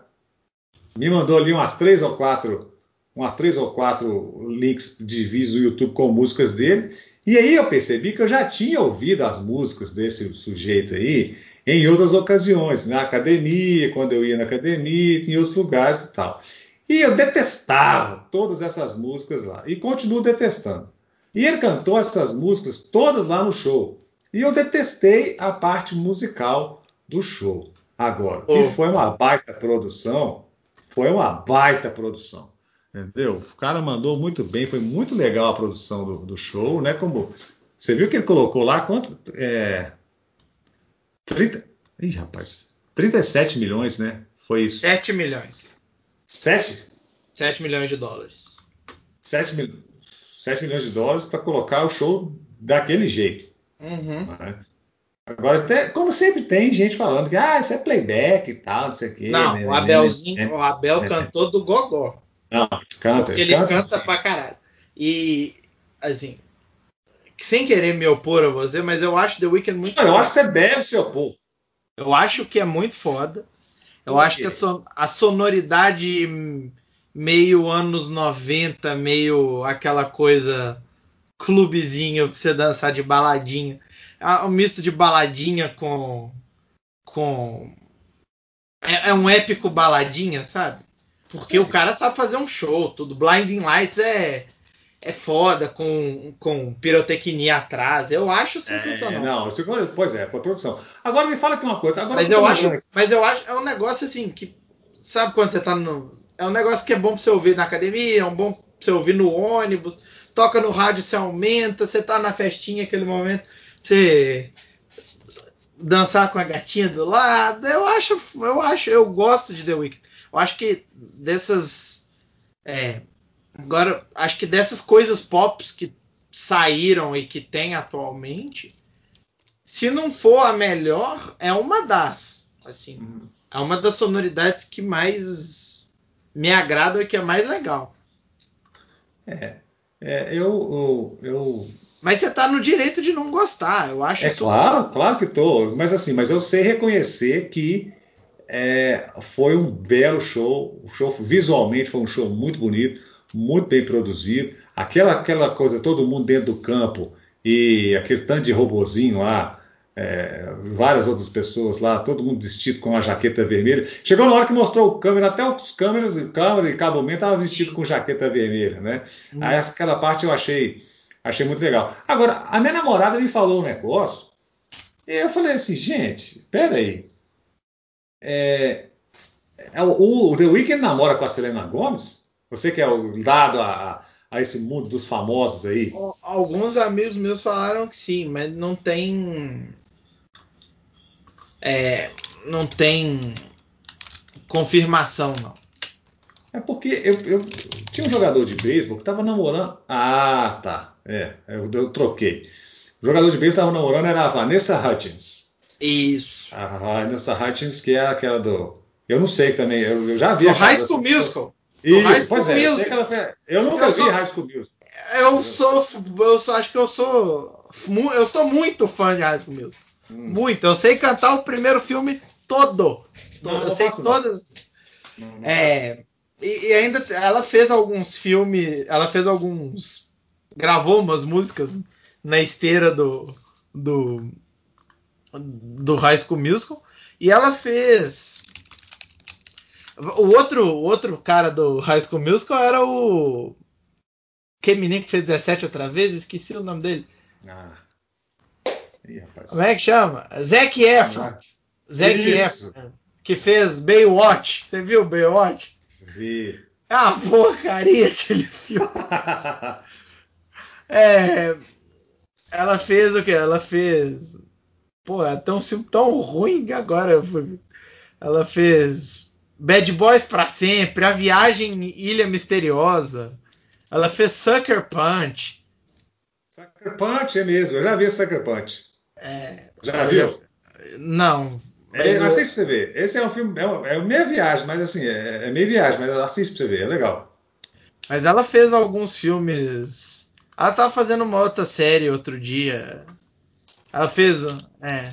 me mandou ali umas três ou quatro, umas três ou quatro links de vídeos do YouTube com músicas dele. E aí eu percebi que eu já tinha ouvido as músicas desse sujeito aí em outras ocasiões, na academia, quando eu ia na academia, em outros lugares e tal. E eu detestava todas essas músicas lá e continuo detestando. E ele cantou essas músicas todas lá no show. E eu detestei a parte musical do show. Agora, oh. que foi uma baita produção, foi uma baita produção. Entendeu? O cara mandou muito bem, foi muito legal a produção do, do show, né? Como você viu que ele colocou lá quanto? É, 30, ih, rapaz, 37 milhões, né? Foi isso. 7 milhões. 7? 7 milhões de dólares. 7, mil, 7 milhões de dólares para colocar o show daquele jeito. Uhum. Né? Agora, até, como sempre tem gente falando que ah, isso é playback e tal, não sei o quê. Não, né, o Abelzinho, né, o Abel é, cantou do gogó. Não, canta. Porque ele canta, canta pra caralho. E, assim, sem querer me opor a você, mas eu acho The Weeknd muito não, Eu acho que você deve se opor. Eu acho que é muito foda. Eu acho que a, son a sonoridade meio anos 90, meio aquela coisa clubezinho pra você dançar de baladinha. É um misto de baladinha com. com. É, é um épico baladinha, sabe? Porque Sim. o cara sabe fazer um show, tudo. Blinding Lights é. É foda, com, com pirotecnia atrás. Eu acho é, sensacional. É, não, pois é, produção. Agora me fala aqui uma coisa. Agora mas eu acho, mas eu acho, é um negócio assim que. Sabe quando você tá no. É um negócio que é bom pra você ouvir na academia, é um bom pra você ouvir no ônibus toca no rádio, você aumenta, você tá na festinha aquele momento, você dançar com a gatinha do lado. Eu acho, eu acho, eu gosto de The Weeknd. Eu acho que dessas é, agora acho que dessas coisas pop que saíram e que tem atualmente, se não for a melhor, é uma das, assim, uhum. é uma das sonoridades que mais me agrada e que é mais legal. É, é, eu, eu, eu, Mas você está no direito de não gostar, eu acho. É claro, claro que estou. Mas assim, mas eu sei reconhecer que é, foi um belo show. O show visualmente foi um show muito bonito, muito bem produzido. Aquela, aquela coisa, todo mundo dentro do campo e aquele tanto de robozinho lá é, várias outras pessoas lá, todo mundo vestido com a jaqueta vermelha. Chegou na hora que mostrou o câmera, até os câmeras, câmera e cabo estavam vestidos com jaqueta vermelha, né? Hum. Aí aquela parte eu achei, achei muito legal. Agora, a minha namorada me falou um negócio, e eu falei assim, gente, peraí. É, é, o, o The Weeknd namora com a Selena Gomes? Você que é o dado a, a esse mundo dos famosos aí? Alguns amigos meus falaram que sim, mas não tem é, não tem confirmação, não. É porque eu, eu tinha um jogador de beisebol que estava namorando. Ah, tá. É, eu, eu troquei. O jogador de beisebol estava namorando era a Vanessa Hutchins. Isso. A Vanessa Hutchins, que é aquela do. Eu não sei também, eu, eu já vi. O High School Musical. Isso, pois é, fez... eu nunca eu vi sou... High School Musical. Eu sou, eu sou, acho que eu sou, eu sou muito fã de High School Musical. Hum. Muito. Eu sei cantar o primeiro filme todo. Não, eu sei todas. É, e, e, ainda ela fez alguns filmes. Ela fez alguns. Gravou umas músicas na esteira do. do. do High School Musical. E ela fez. O outro, o outro cara do High School Musical era o. Que menino que fez 17 outra vez? Esqueci o nome dele. Ah. Ih, rapaz. Como é que chama? Zac Efron. Zac Isso. Efron. Que fez Baywatch. Você viu Baywatch? Vi. É uma porcaria aquele filme. [laughs] É, ela fez o que? Ela fez. Pô, é tão, filme tão ruim que agora. Ela fez Bad Boys pra sempre, A Viagem em Ilha Misteriosa. Ela fez Sucker Punch. Sucker Punch é mesmo. Eu já vi Sucker Punch. É, Já viu? Não. É, Mas- assiste pra você ver. Esse é um filme, é, um- é meia viagem, mas assim, é, é meia viagem, mas assiste pra você ver, é legal. Mas ela fez alguns filmes. Ela tava fazendo uma outra série outro dia. Ela fez. É,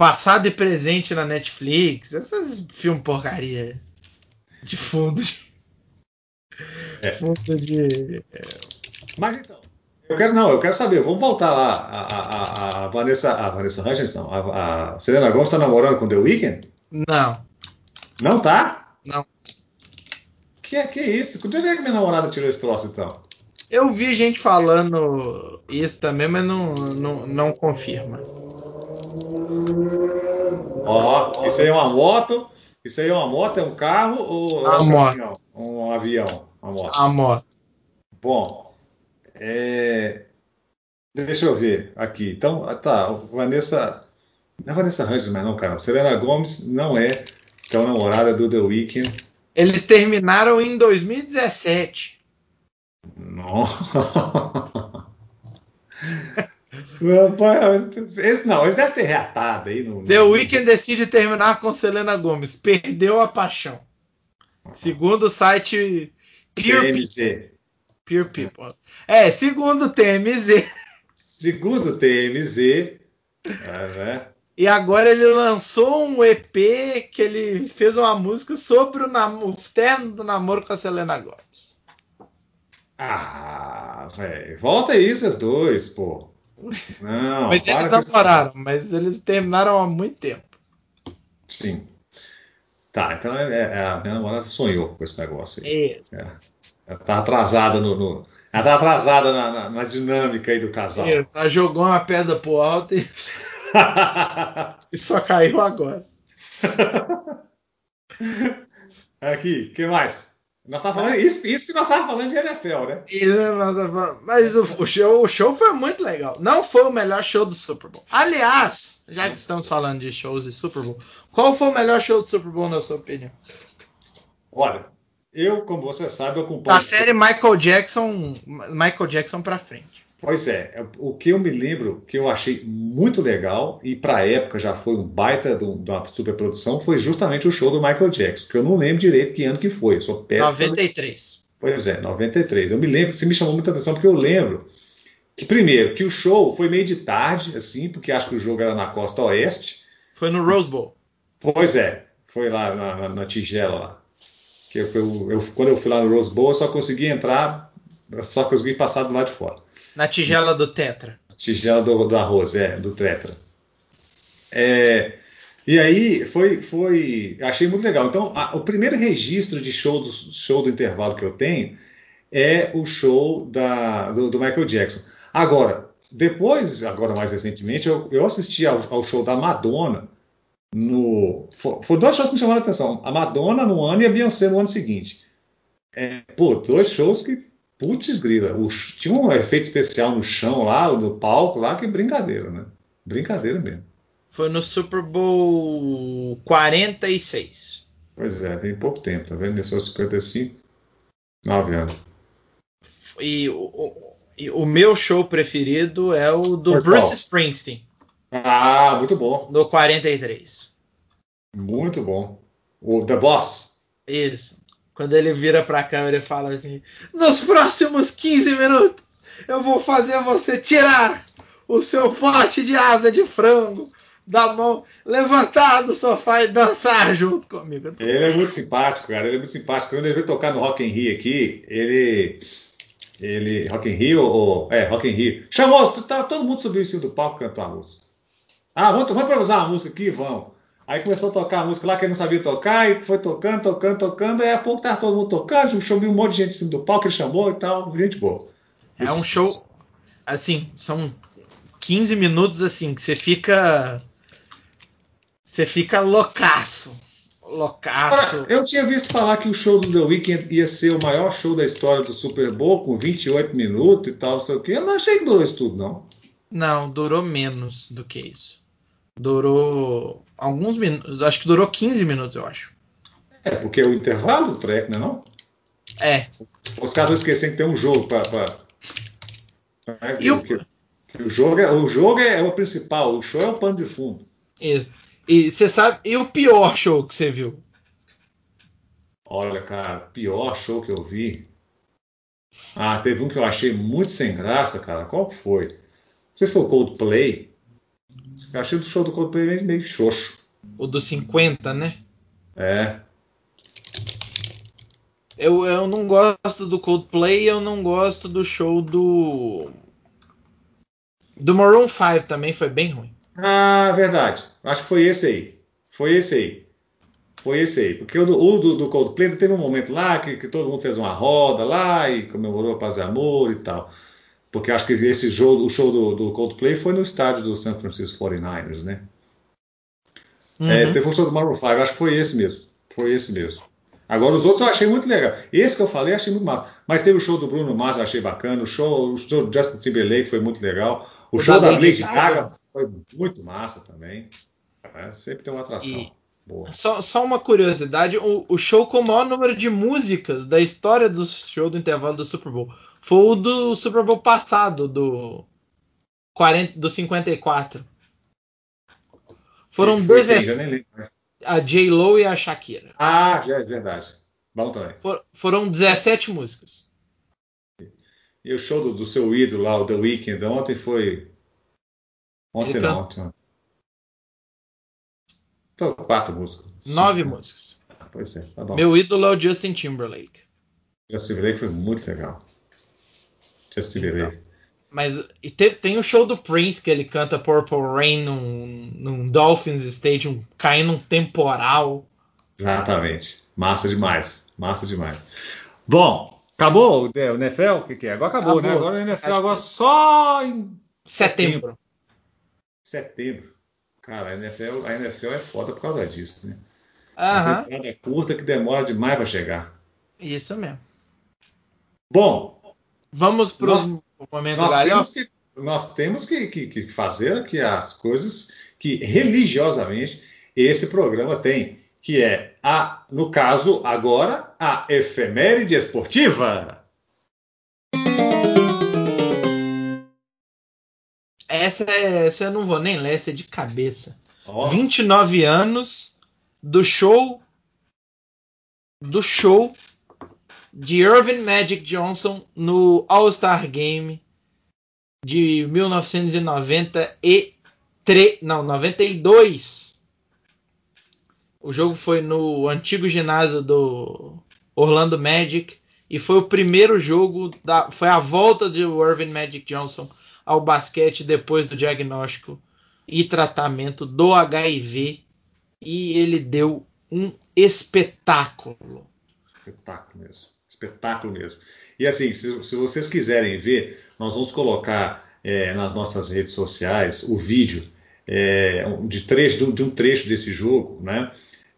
passado e presente na Netflix. Esses filmes porcaria. De fundo. De, É. Fundo de. Mas então, eu quero não, eu quero saber, vamos voltar lá. A, a- a- Vanessa, a Vanessa Hudgens, não, a, a Selena Gomez está namorando com The Weeknd? Não. Não tá? Não. Que, que isso? De onde é que minha namorada tirou esse troço então? Eu vi gente falando isso também, mas não, não, não confirma. Ó, isso aí é uma moto, isso aí é uma moto, é um carro ou é um moto. caminhão? Um avião, uma moto. Amor. Bom, é, deixa eu ver aqui. Então, ah, tá, Vanessa, não é Vanessa Hudgens, mas não, cara. Selena Gomez não é então namorada do The Weeknd. Eles terminaram em 2017. Não. [laughs] Esse não, eles devem ter reatado aí no. The Weeknd decide terminar com Selena Gomes. Perdeu a paixão. Segundo o site Pure, TMZ. Pure People. É, segundo o TMZ. Segundo o TMZ, é, né? E agora ele lançou um EP que ele fez uma música sobre o, nam- o término do namoro com a Selena Gomes. Ah, velho, volta aí, esses dois, pô. Não, mas eles namoraram, mas eles terminaram há muito tempo. Sim. Tá, então é, é- a minha namorada sonhou com esse negócio aí. Isso. É. Ela tá atrasada no. no- ela tá atrasada na, na- na dinâmica aí do casal. Isso. Ela jogou uma pedra pro alto e, [laughs] e só caiu agora. Aqui, o que mais? Nós tá falando, isso, isso que nós estávamos falando de NFL, né? Isso, nossa, Mas o, o show, o show foi muito legal. Não foi o melhor show do Super Bowl. Aliás, já que estamos falando de shows de Super Bowl, qual foi o melhor show do Super Bowl, na sua opinião? Olha, eu, como você sabe, eu acompanho. Da série Michael Jackson, Michael Jackson pra frente. Pois é, o que eu me lembro, que eu achei muito legal, e para a época já foi um baita de um- uma superprodução, foi justamente o show do Michael Jackson, que eu não lembro direito que ano que foi, eu sou péssimo. 93. Pois é, 93. Eu me lembro que você me chamou muita atenção, porque eu lembro que, primeiro, que o show foi meio de tarde, assim, porque acho que o jogo era na costa oeste. Foi no Rose Bowl. Pois é, foi lá na, na- na tigela lá. Que eu, eu- eu- quando eu fui lá no Rose Bowl, eu só consegui entrar, só consegui passar do lado de fora. Na tigela do Tetra. Tigela do, do arroz, é, do tetra. É, e aí foi, foi, achei muito legal. Então, a- o primeiro registro de show do, show do intervalo que eu tenho é o show da, do, do Michael Jackson. Agora, depois, agora mais recentemente, eu, eu assisti ao, ao show da Madonna no. fo- Foram dois shows que me chamaram a atenção. A Madonna no ano e a Beyoncé no ano seguinte. É, pô, dois shows que Putz, grila. O tinha um efeito especial no chão lá, no palco lá, que brincadeira, né? Brincadeira mesmo. Foi no Super Bowl 46. Pois é, tem pouco tempo, tá vendo? Sou 55, 9 anos. E o, e o meu show preferido é o do Foi Bruce qual? Springsteen, Ah, muito bom, no 43. muito bom. O The Boss. Isso. Quando ele vira pra câmera e fala assim: Nos próximos 15 minutos, eu vou fazer você tirar o seu pote de asa de frango da mão, levantar do sofá e dançar junto comigo. Ele é muito simpático, cara. Ele é muito simpático. Quando ele veio tocar no Rock in Rio aqui, ele. Ele. Rock in Rio, ou. É, Rock in Rio. Chamou, tá, todo mundo subiu em cima do palco e cantou a música. Ah, vamos, vamos improvisar uma música aqui? Vamos. Aí começou a tocar a música lá que ele não sabia tocar, e foi tocando, tocando, tocando, aí a pouco tava todo mundo tocando, chamou um monte de gente em cima do palco, ele chamou e tal, gente boa. É um show, assim, são 15 minutos assim, que você fica. Você fica loucaço. Loucaço. Eu tinha visto falar que o show do The Weeknd ia ser o maior show da história do Super Bowl, com 28 minutos e tal, sei o quê. Eu não achei que durou isso tudo, não. Não, durou menos do que isso. Durou alguns minutos, acho que durou 15 minutos, eu acho. É, porque é o intervalo do track, não é não? É. Os caras não esquecem que tem um jogo para. E o... o jogo, é, o jogo é o principal, o show é o pano de fundo. Isso. E você sabe, e o pior show que você viu? Olha, cara, pior show que eu vi. Ah, teve um que eu achei muito sem graça, cara. Qual foi? Não sei se foi o Coldplay. Eu achei o show do Coldplay meio, meio xoxo. O do 50, né? É. Eu, eu não gosto do Coldplay, eu não gosto do show do. Do Maroon 5 também foi bem ruim. Ah, verdade. Acho que foi esse aí. Foi esse aí. Foi esse aí. Porque o do, o do, do Coldplay teve um momento lá que, que, todo mundo fez uma roda lá e comemorou a paz e amor e tal. Porque acho que esse show, o show do, do Coldplay foi no estádio do San Francisco 49ers, né? Uhum. É, teve um show do Maroon 5, acho que foi esse mesmo. Foi esse mesmo. Agora os outros eu achei muito legal. Esse que eu falei eu achei muito massa. Mas teve o show do Bruno Mars, eu achei bacana. O show, o show do Justin Timberlake foi muito legal. O, o show da Lady Gaga foi muito massa também. É, sempre tem uma atração. Só, só, uma curiosidade: o, o, show com o maior número de músicas da história do show do intervalo do Super Bowl foi o do Super Bowl passado, do, 40, do 54. Foram 17. A J-Lo e a Shakira. Ah, já é verdade. Bom também. For, foram 17 músicas. E o show do, do, seu ídolo lá, o The Weeknd, ontem foi. Ontem não, ontem. Então, quatro músicas. Nove músicas. Pois é, tá bom. Meu ídolo é o Justin Timberlake. Justin Timberlake foi muito legal. Então, mas e te, tem o show do Prince que ele canta Purple Rain num, num Dolphins Stadium, caindo um temporal. Exatamente. Massa demais. Massa demais. Bom, acabou o NFL? O que, que é? Agora acabou, acabou. né? Agora o NFL agora só em setembro. Setembro. Cara, a NFL, a NFL é foda por causa disso, né? Aham. A é curta que demora demais para chegar. Isso mesmo. Bom, vamos para o momento nós temos que nós temos que, que, que fazer as coisas que religiosamente esse programa tem, que é a, no caso agora, a efeméride esportiva. Essa, é, essa eu não vou nem ler, essa é de cabeça. Oh. 29 anos do show do show de Irvin Magic Johnson no All-Star Game de 1993, não, 92. O jogo foi no antigo ginásio do Orlando Magic e foi o primeiro jogo da, foi a volta de Irvin Magic Johnson ao basquete depois do diagnóstico e tratamento do HIV e ele deu um espetáculo. Espetáculo mesmo. Espetáculo mesmo. E assim, se, se vocês quiserem ver, nós vamos colocar é, nas nossas redes sociais o vídeo é, de, trecho, de, um trecho desse jogo, né?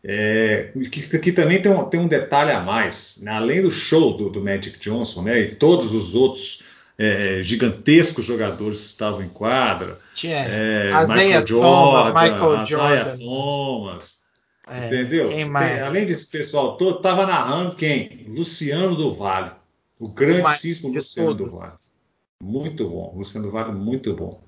É, que, que, também tem um, tem um detalhe a mais, né? além do show do, do Magic Johnson, né? E todos os outros é, gigantescos jogadores que estavam em quadra. Tinha é, Michael Jordan, Thomas, Michael Jordan. Thomas. É, entendeu? Tem, além desse pessoal todo, estava narrando quem? Luciano do Vale. O grandíssimo Luciano do Vale. Muito bom. Luciano do Vale, muito bom.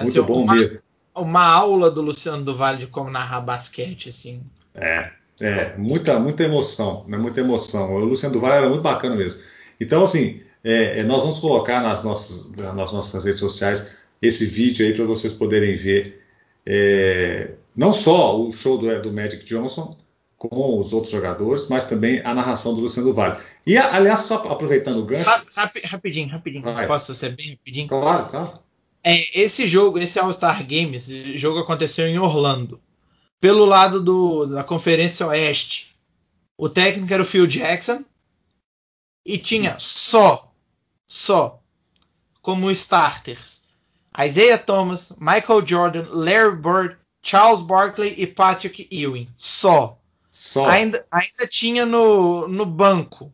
Muito assim, bom uma, mesmo. Uma aula do Luciano do Vale de como narrar basquete, assim. É, é, muita, muita emoção, né? Muita emoção. O Luciano do Vale era muito bacana mesmo. Então, assim, é, é, nós vamos colocar nas nossas, nas nossas redes sociais esse vídeo aí para vocês poderem ver é, não só o show do, do, Magic Johnson com os outros jogadores, mas também a narração do Luciano Vale. E, aliás, só aproveitando o gancho... rapidinho, rapidinho. Vai. Posso ser bem rapidinho? Claro, claro. É, esse jogo, esse All-Star Game, esse jogo aconteceu em Orlando. Pelo lado do, da Conferência Oeste, o técnico era o Phil Jackson e tinha só, só como starters Isaiah Thomas, Michael Jordan, Larry Bird, Charles Barkley e Patrick Ewing. Só. Só. Ainda, ainda tinha no, no banco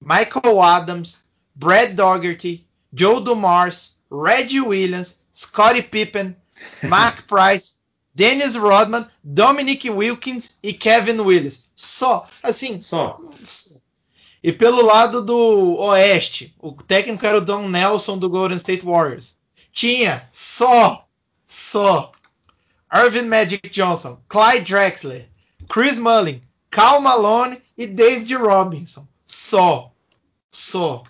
Michael Adams, Brad Dougherty, Joe Dumars, Reggie Williams, Scottie Pippen, [laughs] Mark Price, Dennis Rodman, Dominic Wilkins e Kevin Willis. Só. Assim. Só. E pelo lado do Oeste, o técnico era o Don Nelson do Golden State Warriors. Tinha só, só Irvin Magic Johnson, Clyde Drexler, Chris Mullin, Cal Malone e David Robinson. Só. Só.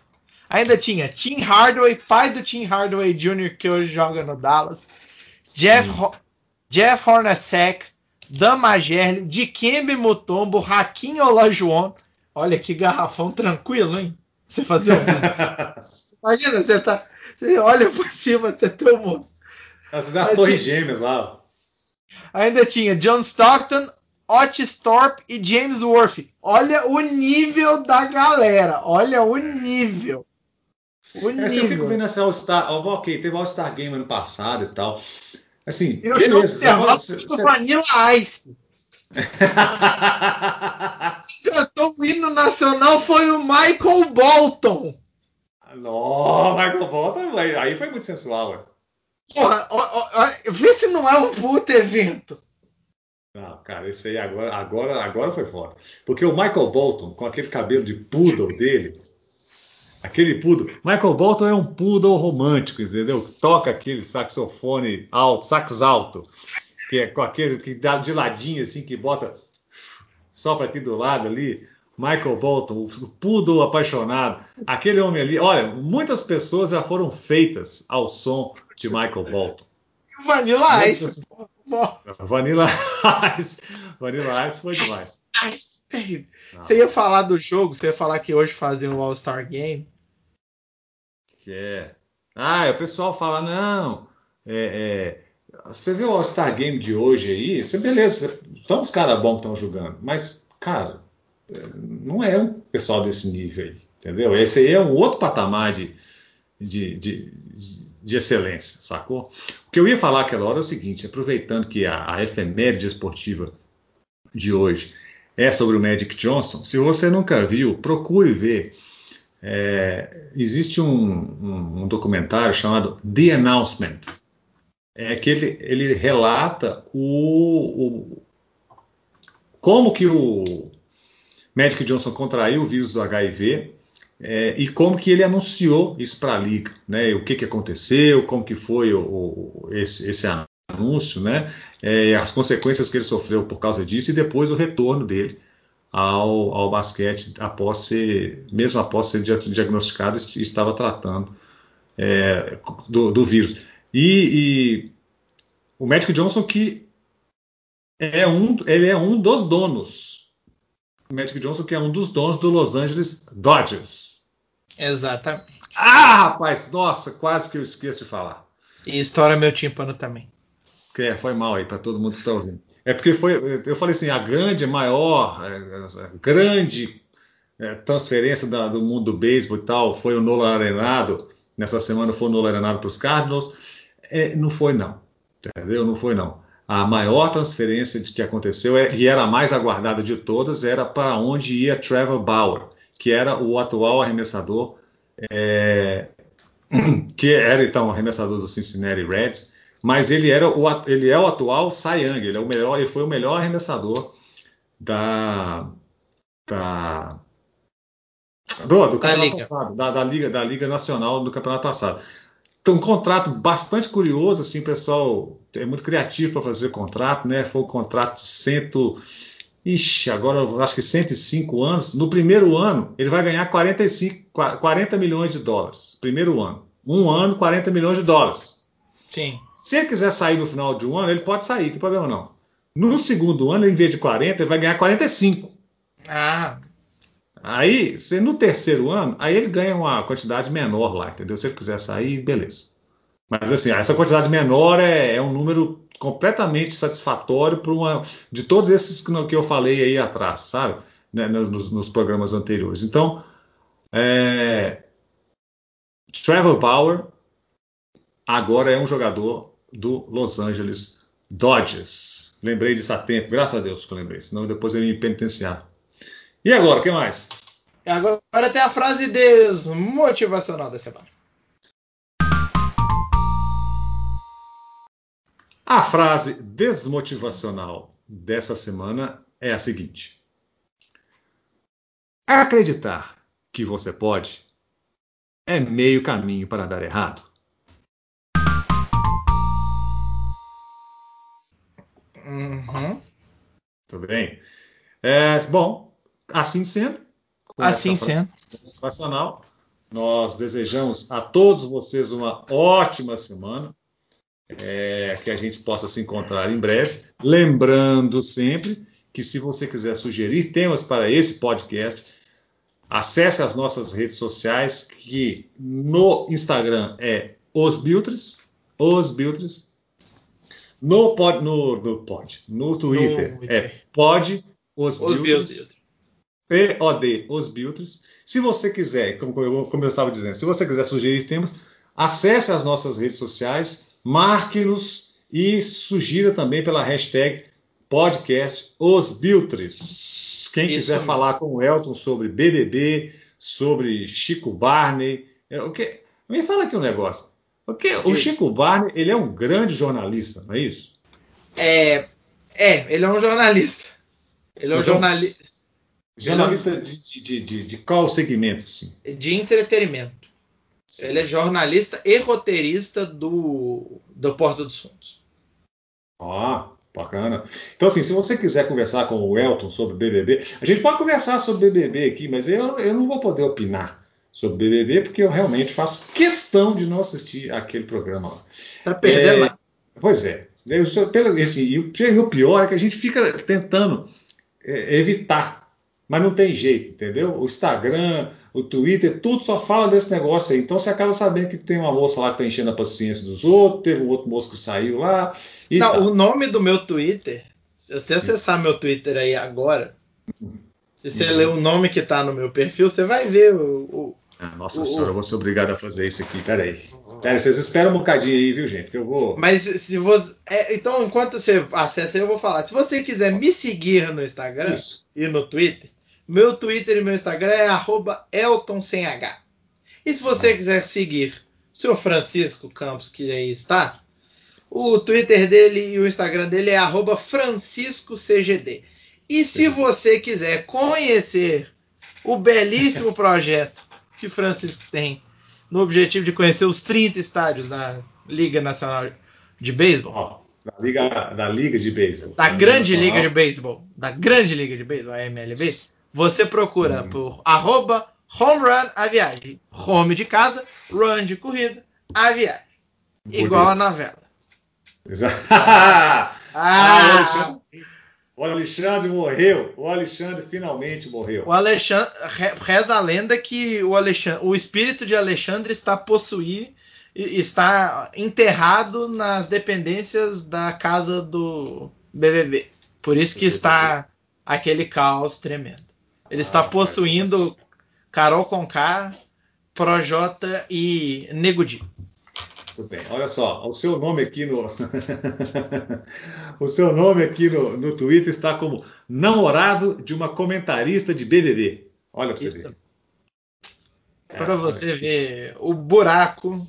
Ainda tinha Tim Hardaway, pai do Tim Hardaway Jr., que hoje joga no Dallas. Jeff, Ho Jeff Hornacek, Dan Majerle, Dikembe Mutombo, Raquinho Olajuwon. Olha que garrafão tranquilo, hein? Você fazer um... [laughs] Imagina, você tá... Você olha por cima até teu moço. As, as torres gêmeas lá. Ainda tinha John Stockton, Otis Thorpe e James Worth. Olha o nível da galera. Olha o nível. O é, nível. Eu fico vendo essa All-Star. Ok, teve All-Star Game ano passado e tal. Assim, eu beleza. Você, você... Vanilla Ice. cantou o hino nacional foi o Michael Bolton. Não, Michael Bolton, aí foi muito sensual. Porra, ó, ó, vê se não é um puto evento. Não, cara, esse aí agora, agora, agora foi foda. Porque o Michael Bolton, com aquele cabelo de poodle dele, aquele poodle. Michael Bolton é um poodle romântico, entendeu? Toca aquele saxofone alto, sax alto, que é com aquele que dá de ladinho assim, que bota só para aqui do lado ali. Michael Bolton, o poodle apaixonado. Aquele homem ali, olha, muitas pessoas já foram feitas ao som de Michael Bolton. Vanilla Ice. Vanilla Ice. Vanilla Ice foi demais. Ice, você ia falar do jogo, você ia falar que hoje fazem o All-Star Game. Que é. Ah, o pessoal fala, não. É, é, você viu o All-Star Game de hoje aí? Você, beleza, estão os caras bons que estão jogando, mas, cara, não é um pessoal desse nível aí, entendeu? Esse aí é um outro patamar de, de, de, de excelência, sacou? O que eu ia falar aquela hora é o seguinte, aproveitando que a, a efeméride esportiva de hoje é sobre o Magic Johnson, se você nunca viu, procure ver. É, existe um, um, um, documentário chamado The Announcement, é que ele, ele relata o, o como que o Magic Johnson contraiu o vírus do HIV é, e como que ele anunciou isso para a liga, né? O que, que aconteceu, como que foi o, o, esse, esse, anúncio, né? É, as consequências que ele sofreu por causa disso e depois o retorno dele ao, ao basquete após ser, mesmo após ser diagnosticado, estava tratando é, do, do, vírus. E, e o Magic Johnson que é um, ele é um dos donos Magic Johnson, que é um dos donos do Los Angeles Dodgers. Exatamente. Ah, rapaz, nossa, quase que eu esqueço de falar. E estoura meu tímpano também. É, foi mal aí para todo mundo que está ouvindo. É porque foi, eu falei assim, a grande, maior, a grande é, transferência da, do mundo do beisebol e tal foi o Nolan Arenado. Nessa semana foi o Nolan Arenado para os Cardinals. É, não foi não, entendeu? Não foi não a maior transferência que aconteceu é, e era a mais aguardada de todas era para onde ia Trevor Bauer, que era o atual arremessador, é, [clears throat] que era então arremessador do Cincinnati Reds, mas ele era o, ele é o atual Cy Young, ele é o melhor, ele foi o melhor arremessador da da do, do campeonato liga. passado, da, da, liga da liga nacional do campeonato passado. Então, um contrato bastante curioso, assim, pessoal é muito criativo para fazer contrato, né? Foi um contrato de cento. Ixi, agora eu acho que 105 anos. No primeiro ano, ele vai ganhar 45, 40 milhões de dólares. Primeiro ano. Um ano, 40 milhões de dólares. Sim. Se ele quiser sair no final de um ano, ele pode sair, não tem problema não. No segundo ano, em vez de 40, ele vai ganhar 45. Ah. Aí, se no terceiro ano, aí ele ganha uma quantidade menor lá, entendeu? Se ele quiser sair, beleza. Mas assim, essa quantidade menor é, é um número completamente satisfatório para uma de todos esses que, que eu falei aí atrás, sabe? Né, nos, nos, programas anteriores. Então, é, Trevor Bauer agora é um jogador do Los Angeles Dodgers. Lembrei disso a tempo, graças a Deus que eu lembrei, senão depois eu ia me penitenciar. E agora, o que mais? Agora tem a frase desmotivacional da semana. A frase desmotivacional dessa semana é a seguinte: Acreditar que você pode é meio caminho para dar errado. Uhum. Tudo bem? É, bom, assim sendo, assim sendo, motivacional, nós desejamos a todos vocês uma ótima semana é, que a gente possa se encontrar em breve. Lembrando sempre que se você quiser sugerir temas para esse podcast, acesse as nossas redes sociais, que no Instagram é Os Biltres, Os Biltres. No, pod, no, no, pod, no Twitter no, é Pod Os, os Biltres. P-O-D, Os Biltres. Se você quiser, como eu, como eu estava dizendo, se você quiser sugerir temas, acesse as nossas redes sociais marque-nos e sugira também pela hashtag podcast Os Biltres. Quem Isso quiser mesmo. falar com o Elton sobre BBB, sobre Chico Barney, é, o que? Me fala aqui um negócio. Porque o Chico Barney, ele é um grande jornalista, não é isso? É, é ele é um jornalista. Ele é um jornalista. Jornalista de, de, de, de, qual segmento, assim? De entretenimento. Sim. Ele é jornalista e roteirista do, do Porta dos Fundos. Ah, bacana. Então, assim, se você quiser conversar com o Elton sobre BBB, a gente pode conversar sobre BBB aqui, mas eu, eu não vou poder opinar sobre BBB porque eu realmente faço questão de não assistir aquele programa lá. Tá perdendo é, Pois é. Eu, pelo, assim, e, o pior é que a gente fica tentando é, evitar, mas não tem jeito, entendeu? O Instagram, o Twitter, tudo só fala desse negócio aí. Então você acaba sabendo que tem uma moça lá que está enchendo a paciência dos outros, teve um outro moço que saiu lá. Não, tá. o nome do meu Twitter, se você acessar meu Twitter aí agora, se você uhum. ler o nome que está no meu perfil, você vai ver o. o ah, nossa o, senhora, eu vou ser obrigado a fazer isso aqui. Peraí. Peraí, vocês esperam um bocadinho aí, viu, gente? Que eu vou. Mas se você. É, então, enquanto você acessa aí, eu vou falar. Se você quiser me seguir no Instagram isso. e no Twitter, meu Twitter e meu Instagram é Elton sem H. E se você quiser seguir o seu Francisco Campos, que aí está, o Twitter dele e o Instagram dele é FranciscoCGD. E se você quiser conhecer o belíssimo projeto que Francisco tem no objetivo de conhecer os 30 estádios da Liga Nacional de Beisebol. da, Liga, da Liga de Beisebol. Da Grande Nacional. Liga de Beisebol. Da Grande Liga de Beisebol, a MLB. Você procura hum. por arroba home run a viagem. Home de casa, run de corrida, a viagem. Bonito. Igual a novela. Exato. [laughs] ah, ah o Alexandre morreu. O Alexandre finalmente morreu. O Alexandre reza a lenda que o Alexandre, o espírito de Alexandre está possuído está enterrado nas dependências da casa do BBB. Por isso que está aquele caos tremendo. Ele está ah, possuindo Carol Conká, Projota e Nego Di. Tudo bem. Olha só, o seu nome aqui no [laughs] o seu nome aqui no, no Twitter está como namorado de uma comentarista de BBB. Olha para você ver. Para é, você ver o buraco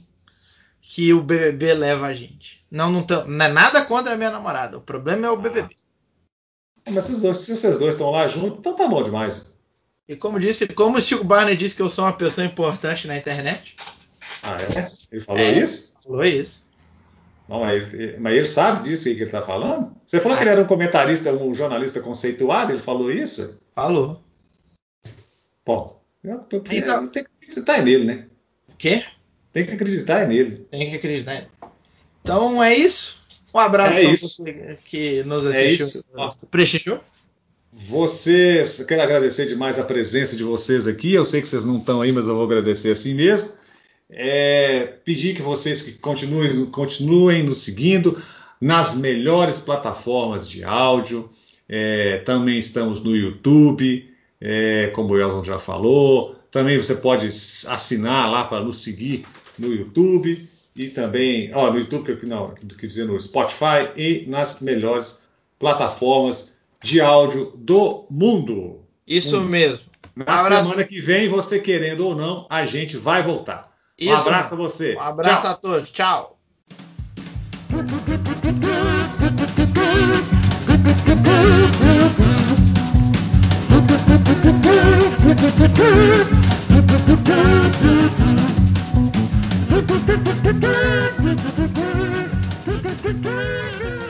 que o BBB leva a gente. Não, não, tô, não é nada contra a minha namorada. O problema é o BBB. Ah, mas se, dois, se vocês dois estão lá juntos, então tá bom demais. E como disse, como o Chico Barney disse que eu sou uma pessoa importante na internet. Ah, é? Ele falou é, isso? Falou isso. Não, mas, ele, mas ele sabe disso que ele está falando? Você falou ah. que ele era um comentarista, um jornalista conceituado, ele falou isso? Falou. Bom, eu, eu, então, tem que acreditar nele, né? O quê? Tem que acreditar nele. Tem que acreditar nele. Então é isso. Um abraço é a você que nos assistiu. É isso. Prestigiou? Vocês, quero agradecer demais a presença de vocês aqui. Eu sei que vocês não estão aí, mas eu vou agradecer assim mesmo. É, pedir que vocês que continuem, continuem nos seguindo. nas melhores plataformas de áudio. É, também estamos no YouTube, é, como o Elton já falou. Também você pode assinar lá para nos seguir no YouTube e também, ó, no YouTube, não, quer dizer, no Spotify e nas melhores plataformas de áudio do mundo. Isso mesmo. Na abraço. semana que vem, você querendo ou não, a gente vai voltar. Isso, um abraço a você. Um abraço Tchau. a todos. Tchau. Thank [laughs] you.